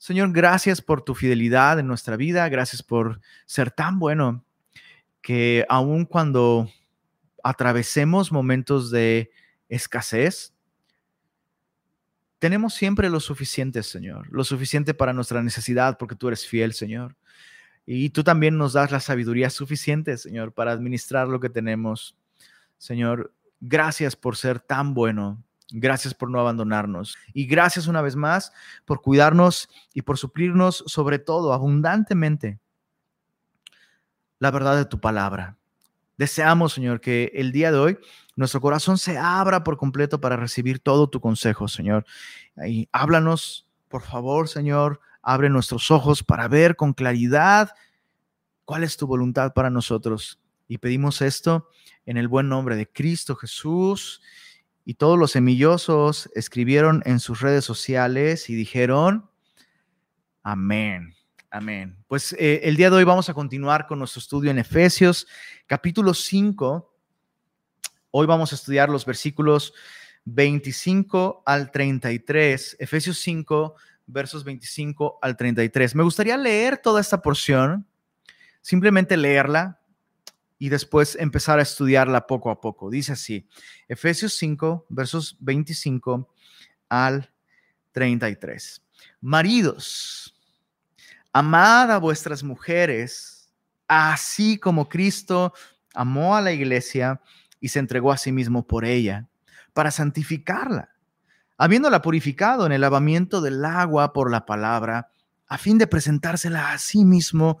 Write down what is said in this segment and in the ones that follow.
Señor, gracias por tu fidelidad en nuestra vida, gracias por ser tan bueno que aun cuando atravesemos momentos de escasez, tenemos siempre lo suficiente, Señor, lo suficiente para nuestra necesidad, porque tú eres fiel, Señor. Y tú también nos das la sabiduría suficiente, Señor, para administrar lo que tenemos. Señor, gracias por ser tan bueno. Gracias por no abandonarnos. Y gracias una vez más por cuidarnos y por suplirnos sobre todo abundantemente la verdad de tu palabra. Deseamos, Señor, que el día de hoy nuestro corazón se abra por completo para recibir todo tu consejo, Señor. Y háblanos, por favor, Señor, abre nuestros ojos para ver con claridad cuál es tu voluntad para nosotros. Y pedimos esto en el buen nombre de Cristo Jesús. Y todos los semillosos escribieron en sus redes sociales y dijeron, amén, amén. Pues eh, el día de hoy vamos a continuar con nuestro estudio en Efesios, capítulo 5. Hoy vamos a estudiar los versículos 25 al 33, Efesios 5, versos 25 al 33. Me gustaría leer toda esta porción, simplemente leerla y después empezar a estudiarla poco a poco. Dice así, Efesios 5, versos 25 al 33. Maridos, amad a vuestras mujeres, así como Cristo amó a la iglesia y se entregó a sí mismo por ella, para santificarla, habiéndola purificado en el lavamiento del agua por la palabra, a fin de presentársela a sí mismo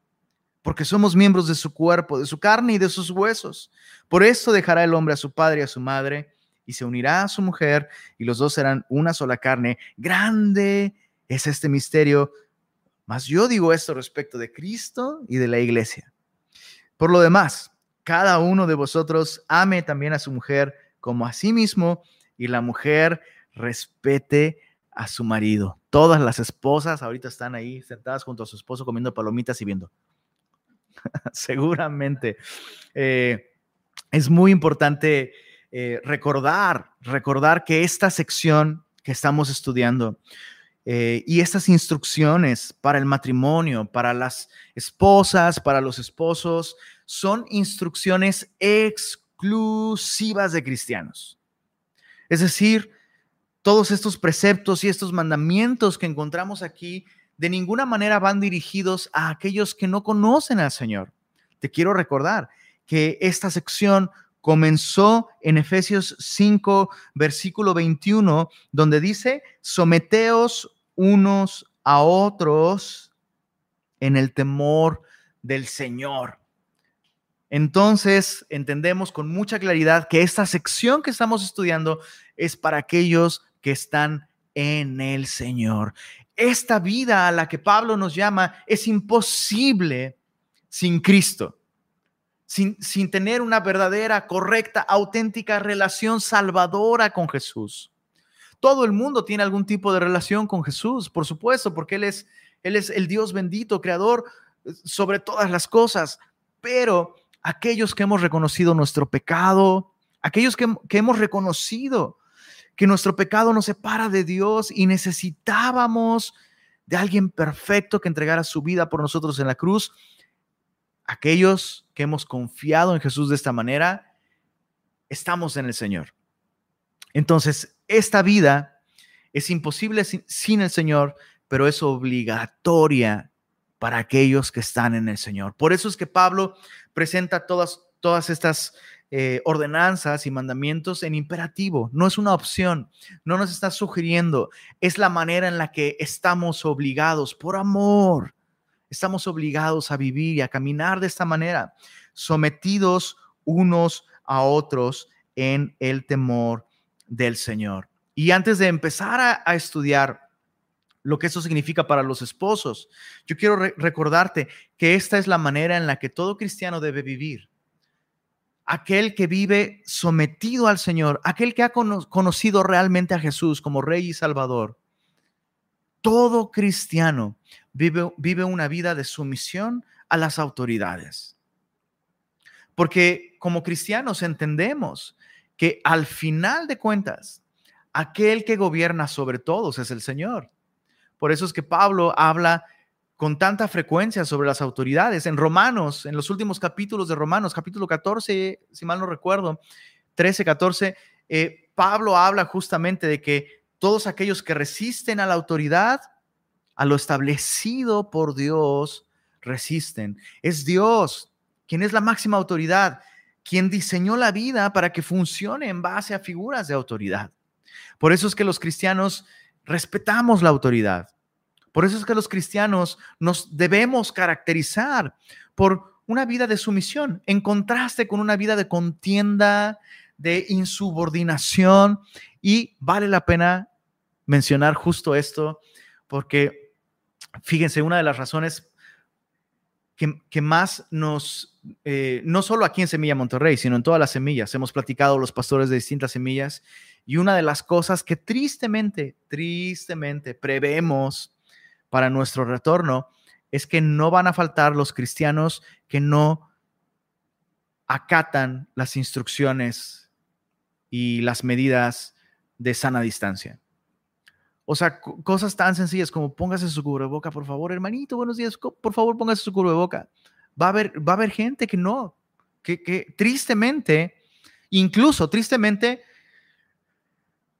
porque somos miembros de su cuerpo, de su carne y de sus huesos. Por esto dejará el hombre a su padre y a su madre, y se unirá a su mujer, y los dos serán una sola carne. Grande es este misterio, mas yo digo esto respecto de Cristo y de la iglesia. Por lo demás, cada uno de vosotros ame también a su mujer como a sí mismo, y la mujer respete a su marido. Todas las esposas ahorita están ahí sentadas junto a su esposo comiendo palomitas y viendo. seguramente. Eh, es muy importante eh, recordar, recordar que esta sección que estamos estudiando eh, y estas instrucciones para el matrimonio, para las esposas, para los esposos, son instrucciones exclusivas de cristianos. Es decir, todos estos preceptos y estos mandamientos que encontramos aquí de ninguna manera van dirigidos a aquellos que no conocen al Señor. Te quiero recordar que esta sección comenzó en Efesios 5, versículo 21, donde dice, someteos unos a otros en el temor del Señor. Entonces, entendemos con mucha claridad que esta sección que estamos estudiando es para aquellos que están en el Señor esta vida a la que Pablo nos llama es imposible sin Cristo, sin, sin tener una verdadera, correcta, auténtica relación salvadora con Jesús. Todo el mundo tiene algún tipo de relación con Jesús, por supuesto, porque Él es, Él es el Dios bendito, creador sobre todas las cosas, pero aquellos que hemos reconocido nuestro pecado, aquellos que, que hemos reconocido que nuestro pecado nos separa de Dios y necesitábamos de alguien perfecto que entregara su vida por nosotros en la cruz. Aquellos que hemos confiado en Jesús de esta manera, estamos en el Señor. Entonces, esta vida es imposible sin, el Señor, pero es obligatoria para aquellos que están en el Señor. Por eso es que Pablo presenta todas, todas estas eh, ordenanzas y mandamientos en imperativo, no es una opción, no nos está sugiriendo, es la manera en la que estamos obligados por amor, estamos obligados a vivir y a caminar de esta manera, sometidos unos a otros en el temor del Señor. Y antes de empezar a, a estudiar lo que eso significa para los esposos. Yo quiero recordarte que esta es la manera en la que todo cristiano debe vivir. Aquel que vive sometido al Señor, aquel que ha conocido realmente a Jesús como Rey y Salvador. Todo cristiano vive, vive una vida de sumisión a las autoridades. Porque como cristianos entendemos que al final de cuentas, aquel que gobierna sobre todos es el Señor. Por eso es que Pablo habla con tanta frecuencia sobre las autoridades. En Romanos, en los últimos capítulos de Romanos, capítulo 14, si mal no recuerdo, 13, 14, eh, Pablo habla justamente de que todos aquellos que resisten a la autoridad, a lo establecido por Dios, resisten. Es Dios quien es la máxima autoridad, quien diseñó la vida para que funcione en base a figuras de autoridad. Por eso es que los cristianos respetamos la autoridad. Por eso es que los cristianos nos debemos caracterizar por una vida de sumisión, en contraste con una vida de contienda, de insubordinación. Y vale la pena mencionar justo esto, porque fíjense, una de las razones que, más nos, eh, no solo aquí en Semilla Monterrey, sino en todas las semillas, hemos platicado los pastores de distintas semillas, y una de las cosas que tristemente, tristemente prevemos para nuestro retorno es que no van a faltar los cristianos que no acatan las instrucciones y las medidas de sana distancia. O sea, cosas tan sencillas como póngase su cubreboca, por favor, hermanito, buenos días, por favor, póngase su cubreboca. Va a haber, va a haber gente que no, que, que tristemente, incluso tristemente,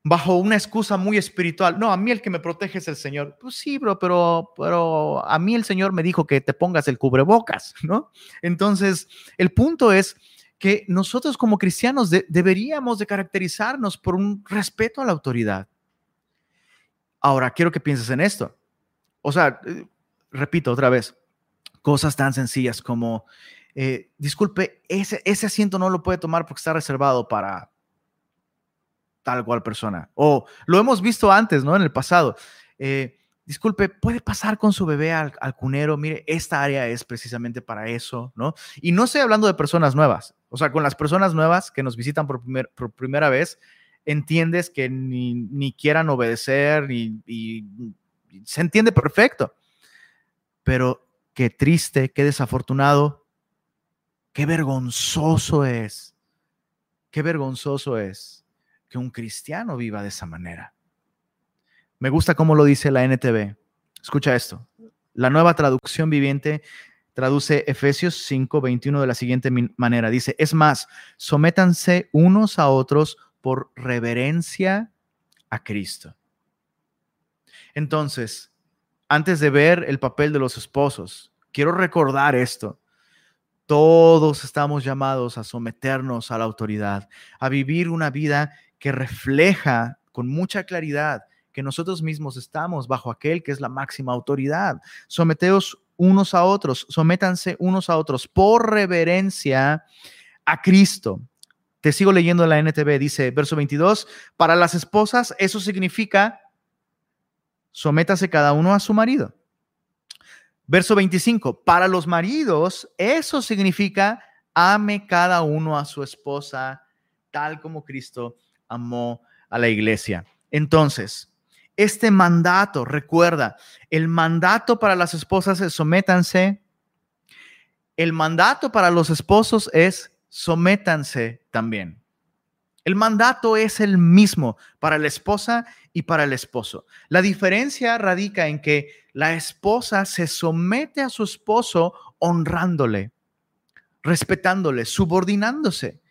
bajo una excusa muy espiritual. No, a mí el que me protege es el Señor. Pues sí, pero, pero a mí el Señor me dijo que te pongas el cubrebocas, ¿no? Entonces, el punto es que nosotros como cristianos deberíamos de caracterizarnos por un respeto a la autoridad. Ahora, quiero que pienses en esto. O sea, eh, repito otra vez, cosas tan sencillas como, eh, disculpe, ese, ese asiento no lo puede tomar porque está reservado para tal cual persona. O lo hemos visto antes, ¿no? En el pasado. Eh, disculpe, ¿puede pasar con su bebé al, cunero? Mire, esta área es precisamente para eso, ¿no? Y no estoy hablando de personas nuevas. O sea, con las personas nuevas que nos visitan por, por primera vez, entiendes que ni, quieran obedecer y, y se entiende perfecto. Pero qué triste, qué desafortunado, qué vergonzoso es. Qué vergonzoso es que un cristiano viva de esa manera. Me gusta cómo lo dice la NTV. Escucha esto. La nueva traducción viviente traduce Efesios 5, 21 de la siguiente manera. Dice, es más, sométanse unos a otros por reverencia a Cristo. Entonces, antes de ver el papel de los esposos, quiero recordar esto. Todos estamos llamados a someternos a la autoridad, a vivir una vida que refleja con mucha claridad que nosotros mismos estamos bajo aquel que es la máxima autoridad. Someteos unos a otros, sométanse unos a otros por reverencia a Cristo. Te sigo leyendo la NTV, dice verso 22, para las esposas eso significa sométase cada uno a su marido. Verso 25, para los maridos eso significa ame cada uno a su esposa tal como Cristo amó a la iglesia. Entonces, este mandato, recuerda, el mandato para las esposas es sométanse. El mandato para los esposos es sométanse también. El mandato es el mismo para la esposa y para el esposo. La diferencia radica en que la esposa se somete a su esposo honrándole, respetándole, subordinándose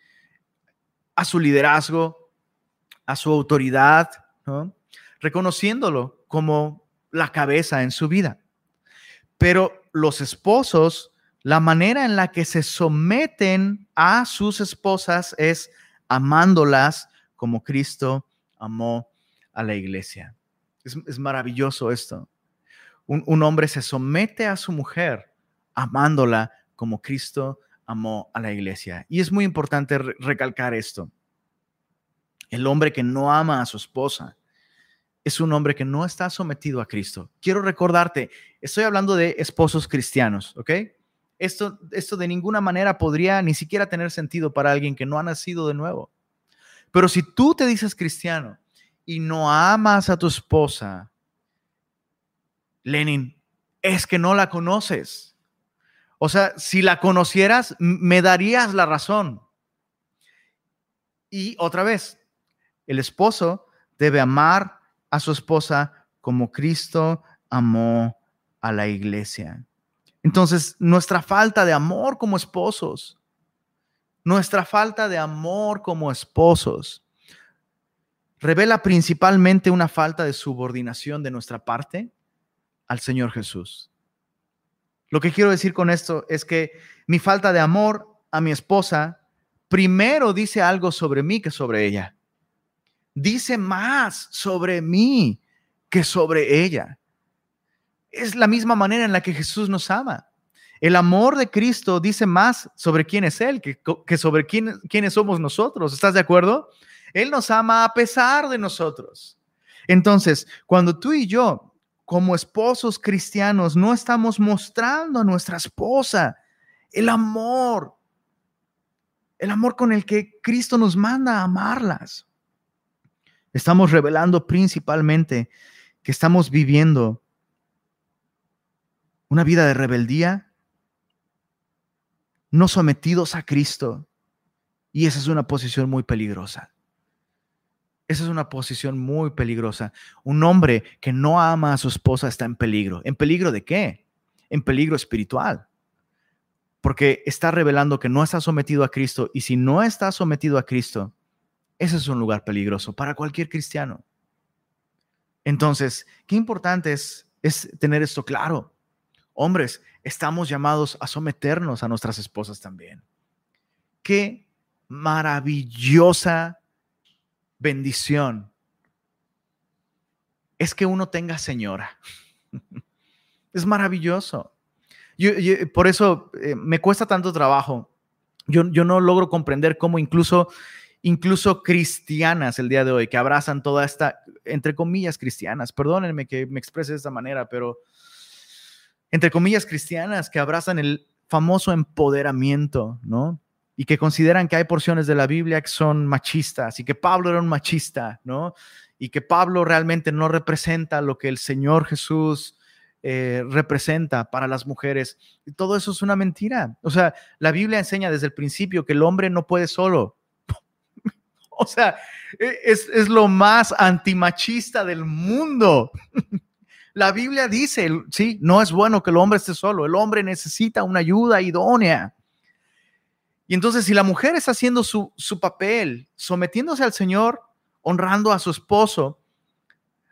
a su liderazgo, a su autoridad, reconociéndolo como la cabeza en su vida. Pero los esposos, la manera en la que se someten a sus esposas es amándolas como Cristo amó a la iglesia. Es, maravilloso esto. Un, hombre se somete a su mujer amándola como Cristo amó a la iglesia. Y es muy importante recalcar esto. El hombre que no ama a su esposa es un hombre que no está sometido a Cristo. Quiero recordarte, estoy hablando de esposos cristianos, ¿ok? Esto, esto de ninguna manera podría ni siquiera tener sentido para alguien que no ha nacido de nuevo. Pero si tú te dices cristiano y no amas a tu esposa, Lenin, es que no la conoces. O sea, si la conocieras, me darías la razón. Y otra vez, el esposo debe amar a su esposa como Cristo amó a la iglesia. Entonces, nuestra falta de amor como esposos, nuestra falta de amor como esposos, revela principalmente una falta de subordinación de nuestra parte al Señor Jesús. Lo que quiero decir con esto es que mi falta de amor a mi esposa primero dice algo sobre mí que sobre ella dice más sobre mí que sobre ella. Es la misma manera en la que Jesús nos ama. El amor de Cristo dice más sobre quién es Él que, sobre quién, quiénes somos nosotros. ¿Estás de acuerdo? Él nos ama a pesar de nosotros. Entonces, cuando tú y yo, como esposos cristianos, no estamos mostrando a nuestra esposa el amor, el amor con el que Cristo nos manda a amarlas, Estamos revelando principalmente que estamos viviendo una vida de rebeldía, no sometidos a Cristo. Y esa es una posición muy peligrosa. Esa es una posición muy peligrosa. Un hombre que no ama a su esposa está en peligro. ¿En peligro de qué? En peligro espiritual. Porque está revelando que no está sometido a Cristo. Y si no está sometido a Cristo, ese es un lugar peligroso para cualquier cristiano. Entonces, qué importante es, es tener esto claro. Hombres, estamos llamados a someternos a nuestras esposas también. Qué maravillosa bendición es que uno tenga señora. es maravilloso. por eso eh, me cuesta tanto trabajo. Yo, yo no logro comprender cómo incluso incluso cristianas el día de hoy, que abrazan toda esta, entre comillas, cristianas, perdónenme que me exprese de esta manera, pero entre comillas, cristianas que abrazan el famoso empoderamiento, ¿no? Y que consideran que hay porciones de la Biblia que son machistas y que Pablo era un machista, ¿no? Y que Pablo realmente no representa lo que el Señor Jesús eh, representa para las mujeres. Y todo eso es una mentira. O sea, la Biblia enseña desde el principio que el hombre no puede solo, o sea, e, es, lo más antimachista del mundo. La Biblia dice, sí, no es bueno que el hombre esté solo, el hombre necesita una ayuda idónea. Y entonces si la mujer está haciendo su, su papel, sometiéndose al Señor, honrando a su esposo,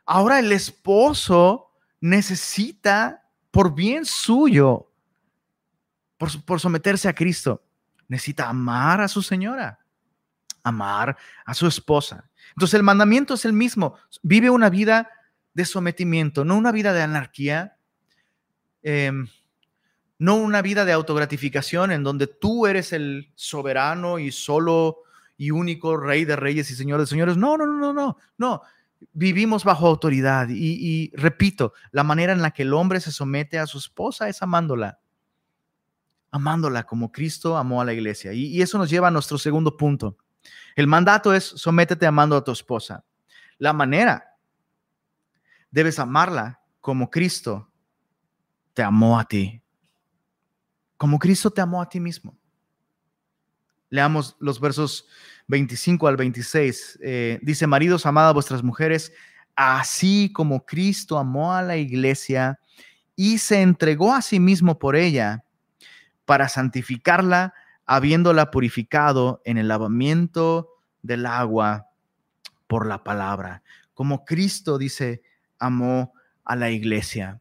ahora el esposo necesita, por bien suyo, por, por someterse a Cristo, necesita amar a su señora amar a su esposa. Entonces el mandamiento es el mismo. Vive una vida de sometimiento, no una vida de anarquía, em, no una vida de autogratificación en donde tú eres el soberano y solo y único rey de reyes y señor de señores. No, no, no, no, no. Vivimos bajo autoridad y repito, la manera en la que el hombre se somete a su esposa es amándola amándola como Cristo amó a la iglesia. y, eso nos lleva a nuestro segundo punto. El mandato es sométete amando a tu esposa. La manera, debes amarla como Cristo te amó a ti. Como Cristo te amó a ti mismo. Leamos los versos 25 al 26. Eh, dice, maridos, amad a vuestras mujeres, así como Cristo amó a la iglesia y se entregó a sí mismo por ella para santificarla habiéndola purificado en el lavamiento del agua por la palabra, como Cristo dice, amó a la iglesia.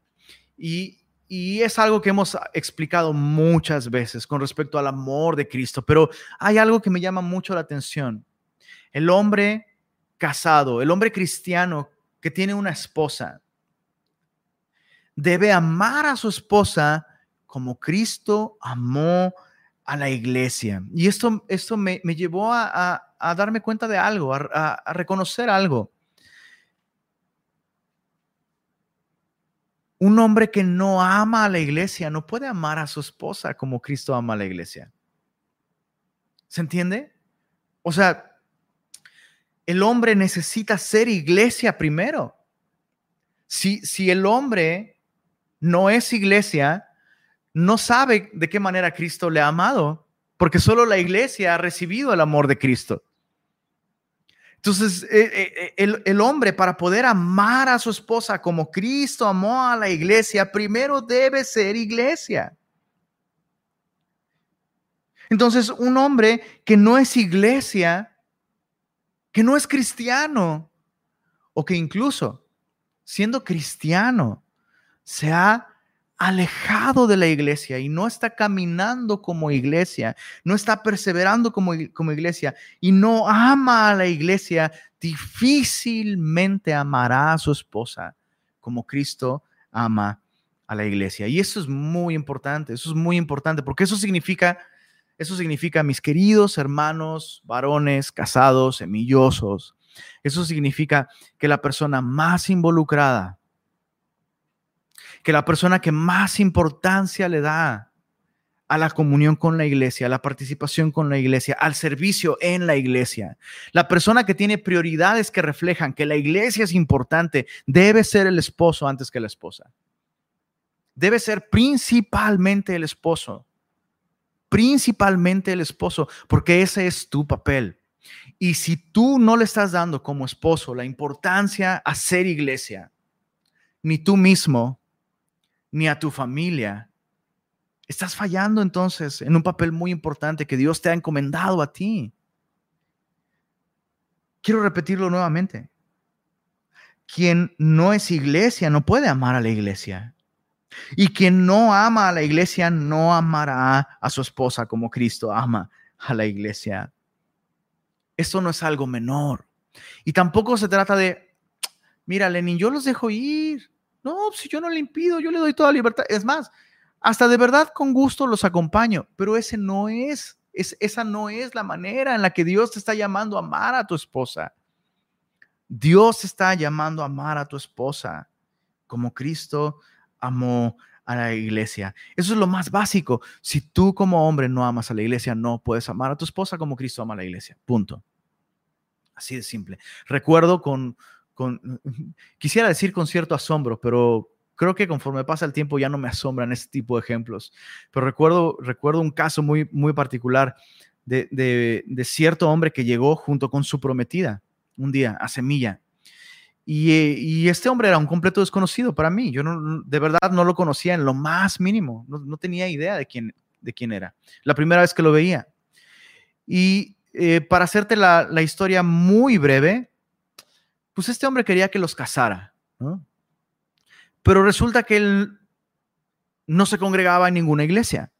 Y, y es algo que hemos explicado muchas veces con respecto al amor de Cristo, pero hay algo que me llama mucho la atención. El hombre casado, el hombre cristiano que tiene una esposa, debe amar a su esposa como Cristo amó a la iglesia. Y esto, esto me, llevó a, darme cuenta de algo, a, reconocer algo. Un hombre que no ama a la iglesia no puede amar a su esposa como Cristo ama a la iglesia. ¿Se entiende? O sea, el hombre necesita ser iglesia primero. Si, si el hombre no es iglesia, no sabe de qué manera Cristo le ha amado, porque solo la iglesia ha recibido el amor de Cristo. Entonces, eh, eh, eh, el, hombre para poder amar a su esposa como Cristo amó a la iglesia, primero debe ser iglesia. Entonces, un hombre que no es iglesia, que no es cristiano, o que incluso siendo cristiano, se ha alejado de la iglesia y no está caminando como iglesia, no está perseverando como, iglesia y no ama a la iglesia, difícilmente amará a su esposa como Cristo ama a la iglesia. Y eso es muy importante, eso es muy importante, porque eso significa, eso significa, mis queridos hermanos, varones, casados, semillosos, eso significa que la persona más involucrada que la persona que más importancia le da a la comunión con la iglesia, a la participación con la iglesia, al servicio en la iglesia. La persona que tiene prioridades que reflejan que la iglesia es importante debe ser el esposo antes que la esposa. Debe ser principalmente el esposo. Principalmente el esposo, porque ese es tu papel. Y si tú no le estás dando como esposo la importancia a ser iglesia, ni tú mismo ni a tu familia. Estás fallando entonces en un papel muy importante que Dios te ha encomendado a ti. Quiero repetirlo nuevamente. Quien no es iglesia no puede amar a la iglesia. Y quien no ama a la iglesia no amará a su esposa como Cristo ama a la iglesia. Esto no es algo menor. Y tampoco se trata de, mira, Lenin, yo los dejo ir. No, si yo no le impido, yo le doy toda libertad. Es más, hasta de verdad con gusto los acompaño, pero ese no es, es, esa no es la manera en la que Dios te está llamando a amar a tu esposa. Dios está llamando a amar a tu esposa como Cristo amó a la iglesia. Eso es lo más básico. Si tú como hombre no amas a la iglesia, no puedes amar a tu esposa como Cristo ama a la iglesia. Punto. Así de simple. Recuerdo con, quisiera decir con cierto asombro, pero creo que conforme pasa el tiempo ya no me asombran este tipo de ejemplos. Pero recuerdo, recuerdo un caso muy, muy particular de, de, cierto hombre que llegó junto con su prometida un día a Semilla. Y, y, este hombre era un completo desconocido para mí. Yo no, de verdad no lo conocía en lo más mínimo. No, no tenía idea de quién, de quién era. La primera vez que lo veía. Y eh, para hacerte la, la historia muy breve, pues este hombre quería que los casara, Pero resulta que él no se congregaba en ninguna iglesia.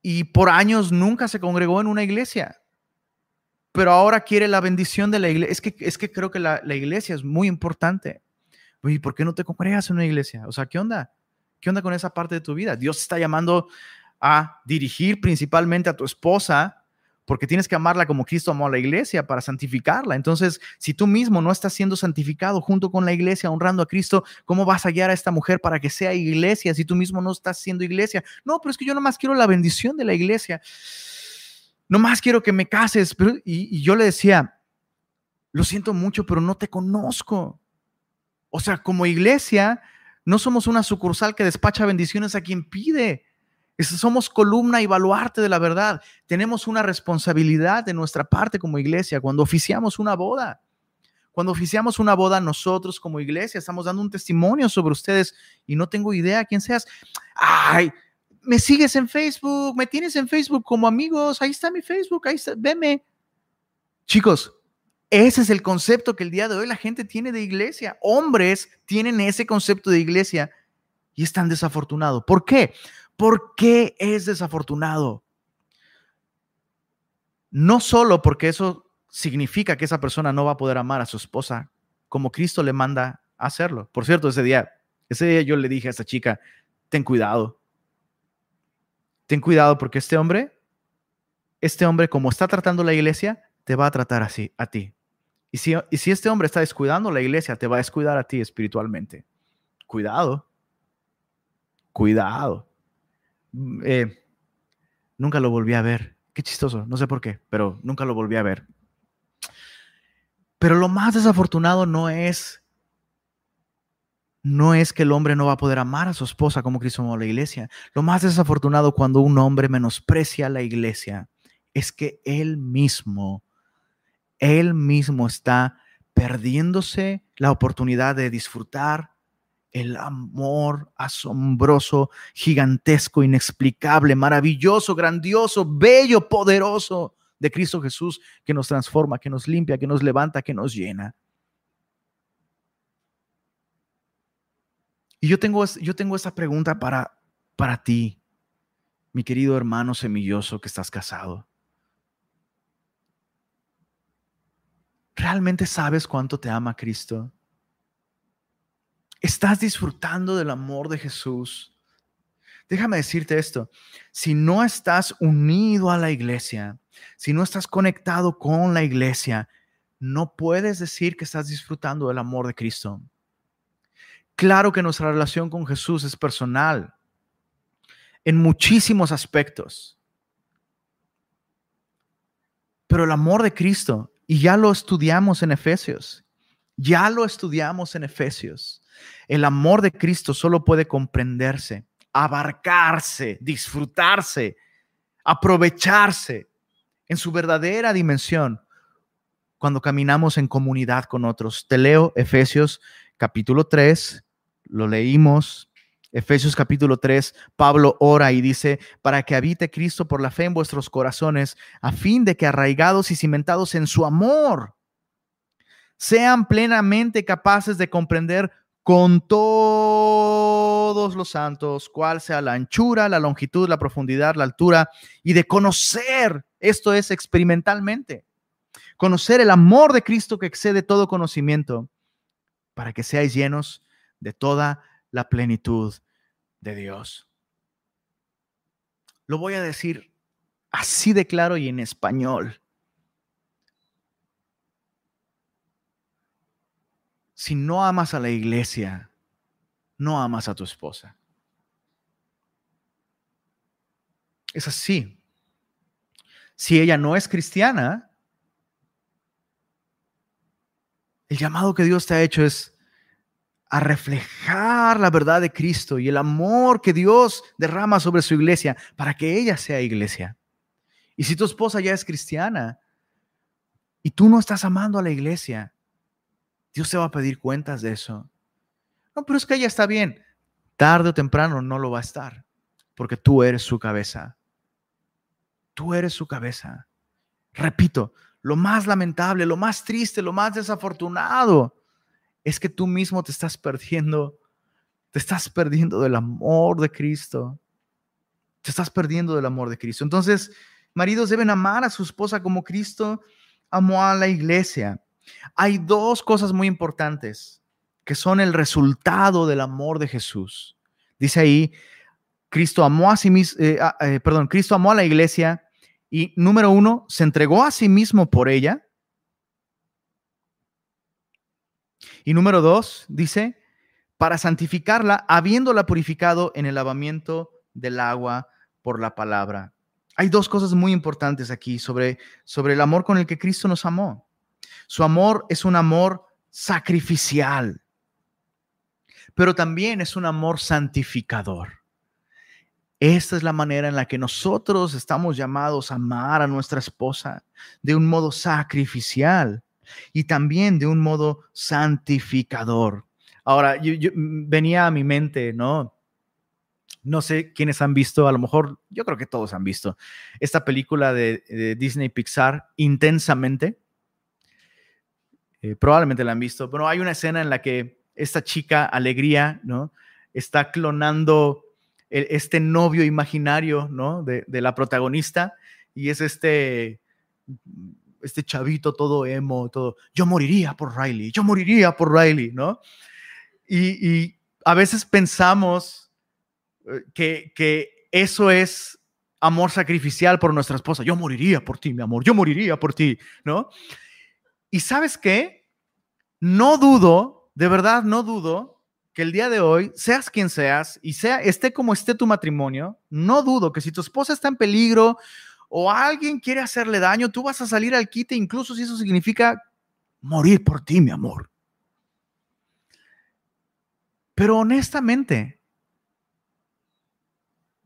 Y por años nunca se congregó en una iglesia. Pero ahora quiere la bendición de la iglesia. Es que, es que creo que la, iglesia es muy importante. ¿Y ¿por qué no te congregas en una iglesia? O sea, ¿qué onda? ¿Qué onda con esa parte de tu vida? Dios está llamando a dirigir principalmente a tu esposa porque tienes que amarla como Cristo amó a la iglesia para santificarla. Entonces, si tú mismo no estás siendo santificado junto con la iglesia, honrando a Cristo, ¿cómo vas a guiar a esta mujer para que sea iglesia si tú mismo no estás siendo iglesia? No, pero es que yo nomás quiero la bendición de la iglesia. Nomás quiero que me cases. y, y yo le decía, lo siento mucho, pero no te conozco. O sea, como iglesia, no somos una sucursal que despacha bendiciones a quien pide. Somos columna y baluarte de la verdad. Tenemos una responsabilidad de nuestra parte como iglesia cuando oficiamos una boda. Cuando oficiamos una boda, nosotros como iglesia estamos dando un testimonio sobre ustedes y no tengo idea quién seas. Ay, me sigues en Facebook, me tienes en Facebook como amigos, ahí está mi Facebook, ahí está, veme. Chicos, ese es el concepto que el día de hoy la gente tiene de iglesia. Hombres tienen ese concepto de iglesia y están desafortunados. ¿Por qué? ¿Por qué es desafortunado? No solo porque eso significa que esa persona no va a poder amar a su esposa como Cristo le manda a hacerlo. Por cierto, ese día, ese día yo le dije a esta chica, ten cuidado. Ten cuidado porque este hombre, este hombre como está tratando la iglesia, te va a tratar así a ti. Y si, y si este hombre está descuidando la iglesia, te va a descuidar a ti espiritualmente. cuidado, cuidado. Mm, eh, nunca lo volví a ver. Qué chistoso, no sé por qué, pero nunca lo volví a ver. Pero lo más desafortunado no es no es que el hombre no va a poder amar a su esposa como Cristo amó la iglesia. Lo más desafortunado cuando un hombre menosprecia a la iglesia es que él mismo, él mismo está perdiéndose la oportunidad de disfrutar el amor asombroso, gigantesco, inexplicable, maravilloso, grandioso, bello, poderoso de Cristo Jesús que nos transforma, que nos limpia, que nos levanta, que nos llena. Y yo tengo, yo tengo pregunta para, para ti, mi querido hermano semilloso que estás casado. ¿Realmente sabes cuánto te ama Cristo? ¿Estás disfrutando del amor de Jesús? Déjame decirte esto, si no estás unido a la iglesia, si no estás conectado con la iglesia, no puedes decir que estás disfrutando del amor de Cristo. Claro que nuestra relación con Jesús es personal en muchísimos aspectos. Pero el amor de Cristo, y ya lo estudiamos en Efesios, ya lo estudiamos en Efesios, el amor de Cristo solo puede comprenderse, abarcarse, disfrutarse, aprovecharse en su verdadera dimensión cuando caminamos en comunidad con otros. Te leo Efesios capítulo 3, lo leímos. Efesios capítulo 3, Pablo ora y dice, para que habite Cristo por la fe en vuestros corazones, a fin de que arraigados y cimentados en su amor, sean plenamente capaces de comprender con todos los santos cuál sea la anchura, la longitud, la profundidad, la altura, y de conocer, esto es experimentalmente, conocer el amor de Cristo que excede todo conocimiento, para que seáis llenos de toda la plenitud de Dios. Lo voy a decir así de claro y en español. Si no amas a la iglesia, no amas a tu esposa. Es así. Si ella no es cristiana, el llamado que Dios te ha hecho es a reflejar la verdad de Cristo y el amor que Dios derrama sobre su iglesia para que ella sea iglesia. Y si tu esposa ya es cristiana y tú no estás amando a la iglesia, Dios te va a pedir cuentas de eso. No, pero es que ella está bien. Tarde o temprano no lo va a estar, porque tú eres su cabeza. Tú eres su cabeza. Repito, lo más lamentable, lo más triste, lo más desafortunado es que tú mismo te estás perdiendo, te estás perdiendo del amor de Cristo. Te estás perdiendo del amor de Cristo. Entonces, maridos deben amar a su esposa como Cristo amó a la iglesia. Hay dos cosas muy importantes que son el resultado del amor de Jesús. Dice ahí, Cristo amó a sí mismo, eh, eh, perdón, Cristo amó a la iglesia y número uno, se entregó a sí mismo por ella. Y número dos, dice, para santificarla, habiéndola purificado en el lavamiento del agua por la palabra. Hay dos cosas muy importantes aquí sobre, sobre el amor con el que Cristo nos amó. Su amor es un amor sacrificial, pero también es un amor santificador. Esta es la manera en la que nosotros estamos llamados a amar a nuestra esposa de un modo sacrificial y también de un modo santificador. Ahora, venía a mi mente, ¿no? No sé quiénes han visto, a lo mejor, yo creo que todos han visto esta película de, Disney Pixar, Intensamente. Eh, probablemente la han visto, pero hay una escena en la que esta chica, Alegría, ¿no? Está clonando este novio imaginario, ¿no? De, la protagonista y es este este chavito todo emo, todo, yo moriría por Riley, yo moriría por Riley, ¿no? Y, a veces pensamos eh, que, que eso es amor sacrificial por nuestra esposa, yo moriría por ti, mi amor, yo moriría por ti, ¿no? Y sabes qué? No dudo, de verdad no dudo, que el día de hoy, seas quien seas y sea esté como esté tu matrimonio, no dudo que si tu esposa está en peligro o alguien quiere hacerle daño, tú vas a salir al quite, incluso si eso significa morir por ti, mi amor. Pero honestamente,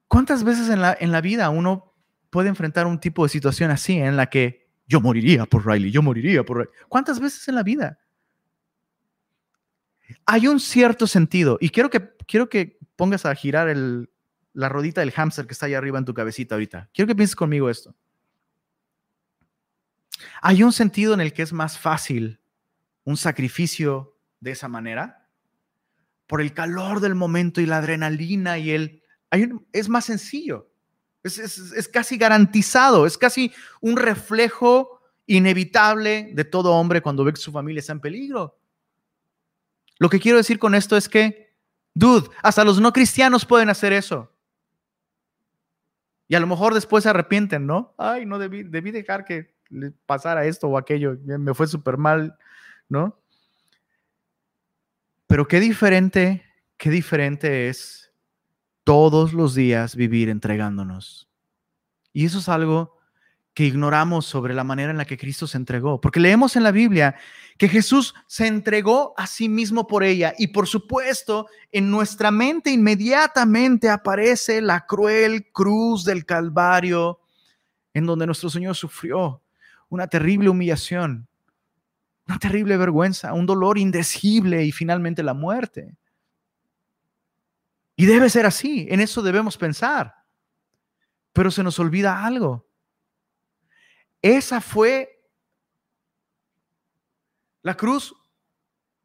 ¿cuántas veces en la, en la vida uno puede enfrentar un tipo de situación así en la que yo moriría por Riley, yo moriría por Riley? ¿Cuántas veces en la vida? hay un cierto sentido, y quiero que, quiero que pongas a girar la rodita del hámster que está ahí arriba en tu cabecita ahorita. Quiero que pienses conmigo esto. Hay un sentido en el que es más fácil un sacrificio de esa manera, por el calor del momento y la adrenalina y el... es más sencillo, es, es casi garantizado, es casi un reflejo inevitable de todo hombre cuando ve que su familia está en peligro. Lo que quiero decir con esto es que, dude, hasta los no cristianos pueden hacer eso. Y a lo mejor después se arrepienten, ¿no? Ay, no debí, debí dejar que pasara esto o aquello, me fue súper mal, ¿no? Pero qué diferente, qué diferente es todos los días vivir entregándonos. Y eso es algo que ignoramos sobre la manera en la que Cristo se entregó. Porque leemos en la Biblia que Jesús se entregó a sí mismo por ella. Y por supuesto, en nuestra mente inmediatamente aparece la cruel cruz del Calvario, en donde nuestro Señor sufrió una terrible humillación, una terrible vergüenza, un dolor indecible y finalmente la muerte. Y debe ser así, en eso debemos pensar. Pero se nos olvida algo esa fue la cruz.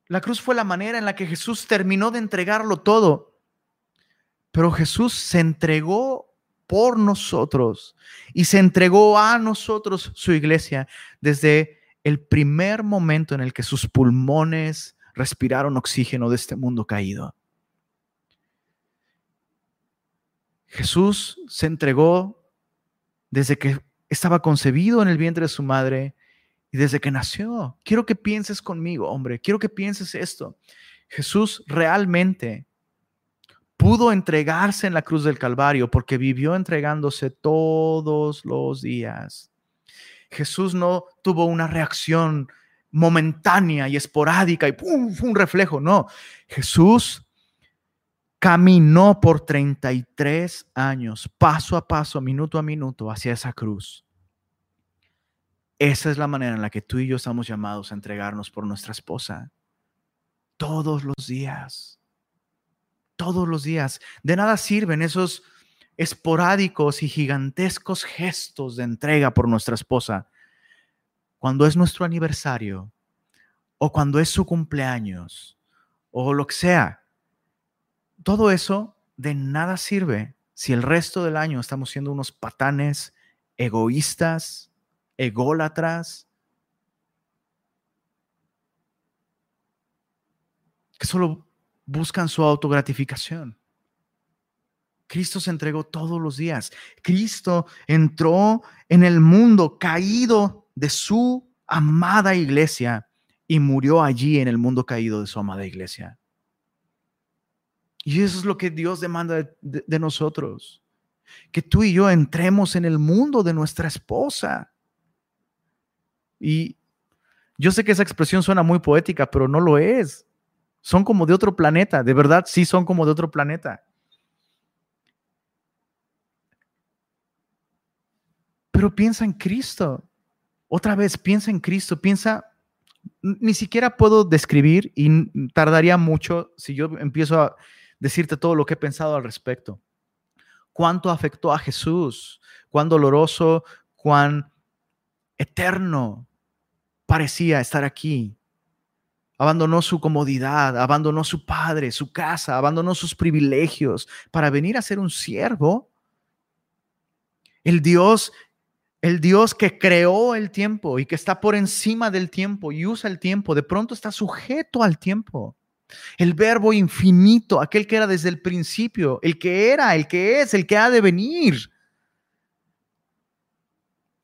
La cruz fue la manera en la que Jesús terminó de entregarlo todo. Pero Jesús se entregó por nosotros y se entregó a nosotros su iglesia desde el primer momento en el que sus pulmones respiraron oxígeno de este mundo caído. Jesús se entregó desde que estaba concebido en el vientre de su madre y desde que nació. Quiero que pienses conmigo, hombre, quiero que pienses esto. Jesús realmente pudo entregarse en la cruz del Calvario porque vivió entregándose todos los días. Jesús no tuvo una reacción momentánea y esporádica y ¡pum! un reflejo, no. Jesús caminó por 33 años, paso a paso, minuto a minuto, hacia esa cruz. Esa es la manera en la que tú y yo estamos llamados a entregarnos por nuestra esposa. Todos los días. Todos los días. De nada sirven esos esporádicos y gigantescos gestos de entrega por nuestra esposa. Cuando es nuestro aniversario o cuando es su cumpleaños o lo que sea todo eso de nada sirve si el resto del año estamos siendo unos patanes egoístas, ególatras, que solo buscan su autogratificación. Cristo se entregó todos los días. Cristo entró en el mundo caído de su amada iglesia y murió allí en el mundo caído de su amada iglesia. Y eso es lo que Dios demanda de, nosotros. Que tú y yo entremos en el mundo de nuestra esposa. Y yo sé que esa expresión suena muy poética, pero no lo es. Son como de otro planeta, de verdad sí son como de otro planeta. Pero piensa en Cristo. Otra vez, piensa en Cristo, piensa, ni siquiera puedo describir y tardaría mucho si yo empiezo a decirte todo lo que he pensado al respecto. Cuánto afectó a Jesús, cuán doloroso, cuán eterno parecía estar aquí. Abandonó su comodidad, abandonó su padre, su casa, abandonó sus privilegios para venir a ser un siervo. El Dios, el Dios que creó el tiempo y que está por encima del tiempo y usa el tiempo, de pronto está sujeto al tiempo. El verbo infinito, aquel que era desde el principio, el que era, el que es, el que ha de venir.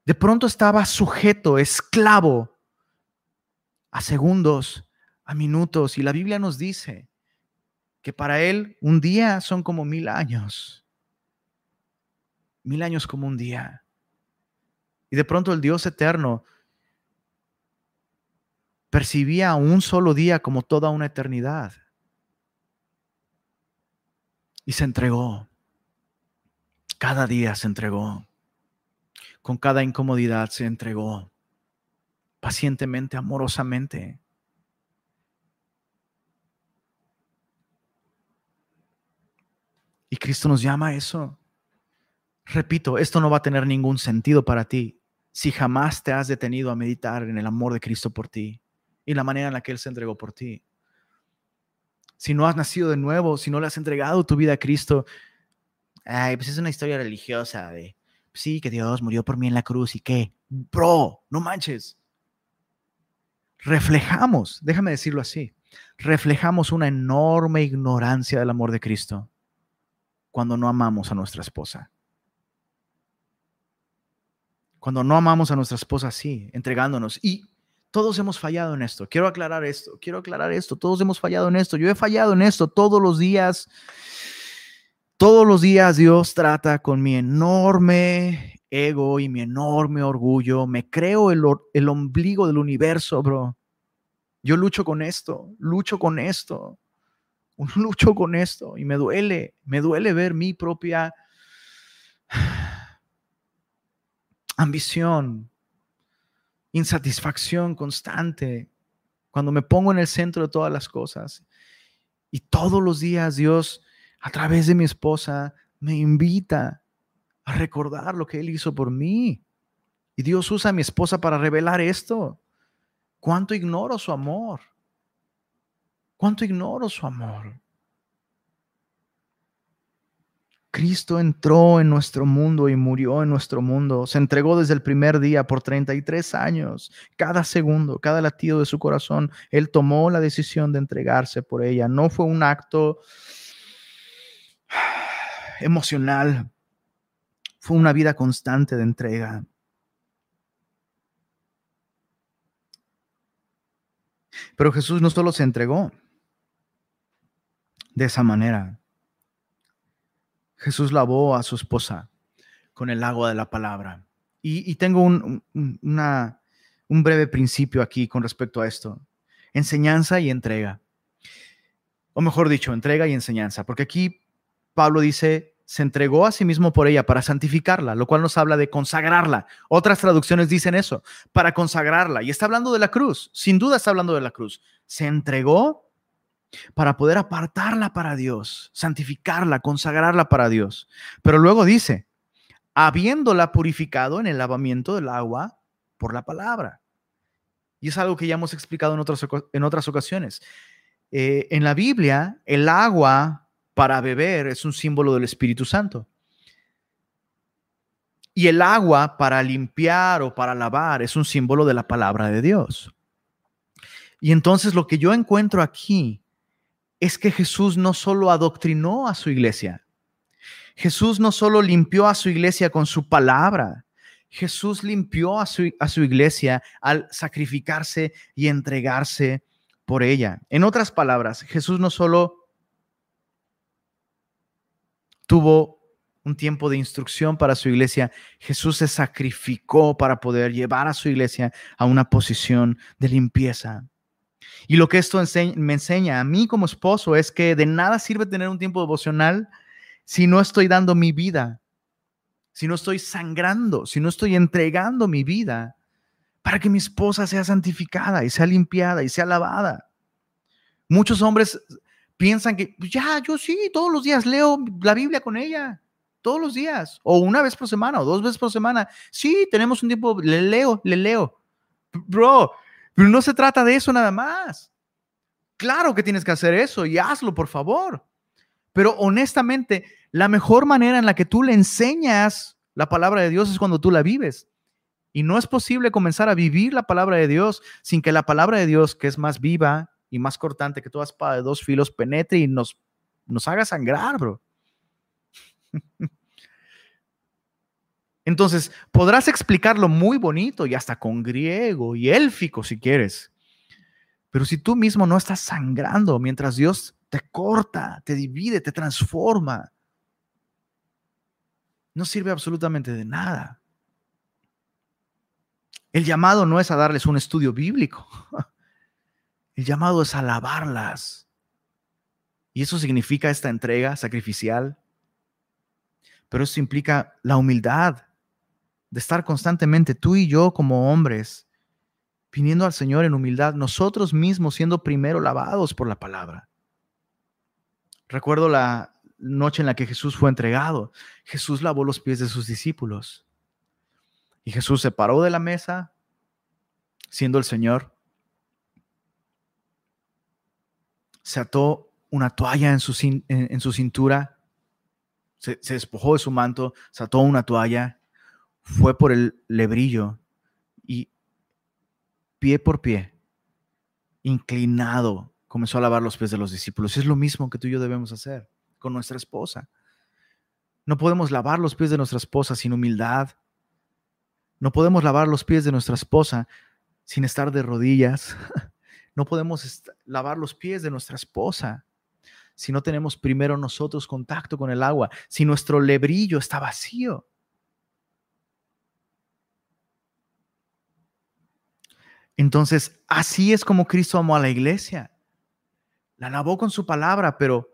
De pronto estaba sujeto, esclavo, a segundos, a minutos. Y la Biblia nos dice que para Él un día son como mil años. Mil años como un día. Y de pronto el Dios eterno percibía un solo día como toda una eternidad. Y se entregó. Cada día se entregó. Con cada incomodidad se entregó. Pacientemente, amorosamente. Y Cristo nos llama a eso. Repito, esto no va a tener ningún sentido para ti si jamás te has detenido a meditar en el amor de Cristo por ti y la manera en la que Él se entregó por ti. Si no has nacido de nuevo, si no le has entregado tu vida a Cristo, ay, pues es una historia religiosa de, sí, que Dios murió por mí en la cruz y qué, bro, no manches. Reflejamos, déjame decirlo así, reflejamos una enorme ignorancia del amor de Cristo cuando no amamos a nuestra esposa. Cuando no amamos a nuestra esposa así, entregándonos. Y todos hemos fallado en esto. Quiero aclarar esto, quiero aclarar esto. Todos hemos fallado en esto. Yo he fallado en esto todos los días. Todos los días Dios trata con mi enorme ego y mi enorme orgullo. Me creo el, el ombligo del universo, bro. Yo lucho con esto, lucho con esto, lucho con esto y me duele, me duele ver mi propia ambición, insatisfacción constante, cuando me pongo en el centro de todas las cosas. Y todos los días Dios, a través de mi esposa, me invita a recordar lo que Él hizo por mí. Y Dios usa a mi esposa para revelar esto. ¿Cuánto ignoro su amor? ¿Cuánto ignoro su amor? Cristo entró en nuestro mundo y murió en nuestro mundo. Se entregó desde el primer día por 33 años. Cada segundo, cada latido de su corazón, Él tomó la decisión de entregarse por ella. No fue un acto emocional. Fue una vida constante de entrega. Pero Jesús no solo se entregó de esa manera, Jesús lavó a su esposa con el agua de la palabra. Y, tengo un, un breve principio aquí con respecto a esto. Enseñanza y entrega. O mejor dicho, entrega y enseñanza. Porque aquí Pablo dice, se entregó a sí mismo por ella para santificarla, lo cual nos habla de consagrarla. Otras traducciones dicen eso, para consagrarla. Y está hablando de la cruz, sin duda está hablando de la cruz. Se entregó para poder apartarla para Dios, santificarla, consagrarla para Dios. Pero luego dice, habiéndola purificado en el lavamiento del agua por la palabra. Y es algo que ya hemos explicado en otras, en otras ocasiones. Eh, en la Biblia, el agua para beber es un símbolo del Espíritu Santo. Y el agua para limpiar o para lavar es un símbolo de la palabra de Dios. Y entonces lo que yo encuentro aquí es que Jesús no solo adoctrinó a su iglesia, Jesús no solo limpió a su iglesia con su palabra, Jesús limpió a su, a su iglesia al sacrificarse y entregarse por ella. En otras palabras, Jesús no solo tuvo un tiempo de instrucción para su iglesia, Jesús se sacrificó para poder llevar a su iglesia a una posición de limpieza. Y lo que esto me enseña a mí como esposo es que de nada sirve tener un tiempo devocional si no estoy dando mi vida, si no estoy sangrando, si no estoy entregando mi vida para que mi esposa sea santificada y sea limpiada y sea lavada. Muchos hombres piensan que pues ya, yo sí, todos los días leo la Biblia con ella, todos los días, o una vez por semana, o dos veces por semana. Sí, tenemos un tiempo, le leo, le leo. Bro, pero no se trata de eso nada más. Claro que tienes que hacer eso y hazlo, por favor. Pero honestamente, la mejor manera en la que tú le enseñas la palabra de Dios es cuando tú la vives. Y no es posible comenzar a vivir la palabra de Dios sin que la palabra de Dios, que es más viva y más cortante que toda espada de dos filos, penetre y nos, nos haga sangrar, bro. Entonces, podrás explicarlo muy bonito y hasta con griego y élfico si quieres. Pero si tú mismo no estás sangrando mientras Dios te corta, te divide, te transforma. No sirve absolutamente de nada. El llamado no es a darles un estudio bíblico. El llamado es a alabarlas. Y eso significa esta entrega sacrificial. Pero eso implica la humildad de estar constantemente tú y yo como hombres viniendo al Señor en humildad, nosotros mismos siendo primero lavados por la palabra. Recuerdo la noche en la que Jesús fue entregado. Jesús lavó los pies de sus discípulos. Y Jesús se paró de la mesa, siendo el Señor. Se ató una toalla en su, en, su cintura, se, se despojó de su manto, se ató una toalla, fue por el lebrillo y pie por pie, inclinado, comenzó a lavar los pies de los discípulos. Es lo mismo que tú y yo debemos hacer con nuestra esposa. No podemos lavar los pies de nuestra esposa sin humildad. No podemos lavar los pies de nuestra esposa sin estar de rodillas. No podemos lavar los pies de nuestra esposa si no tenemos primero nosotros contacto con el agua, si nuestro lebrillo está vacío. Entonces, así es como Cristo amó a la iglesia. La lavó con su palabra, pero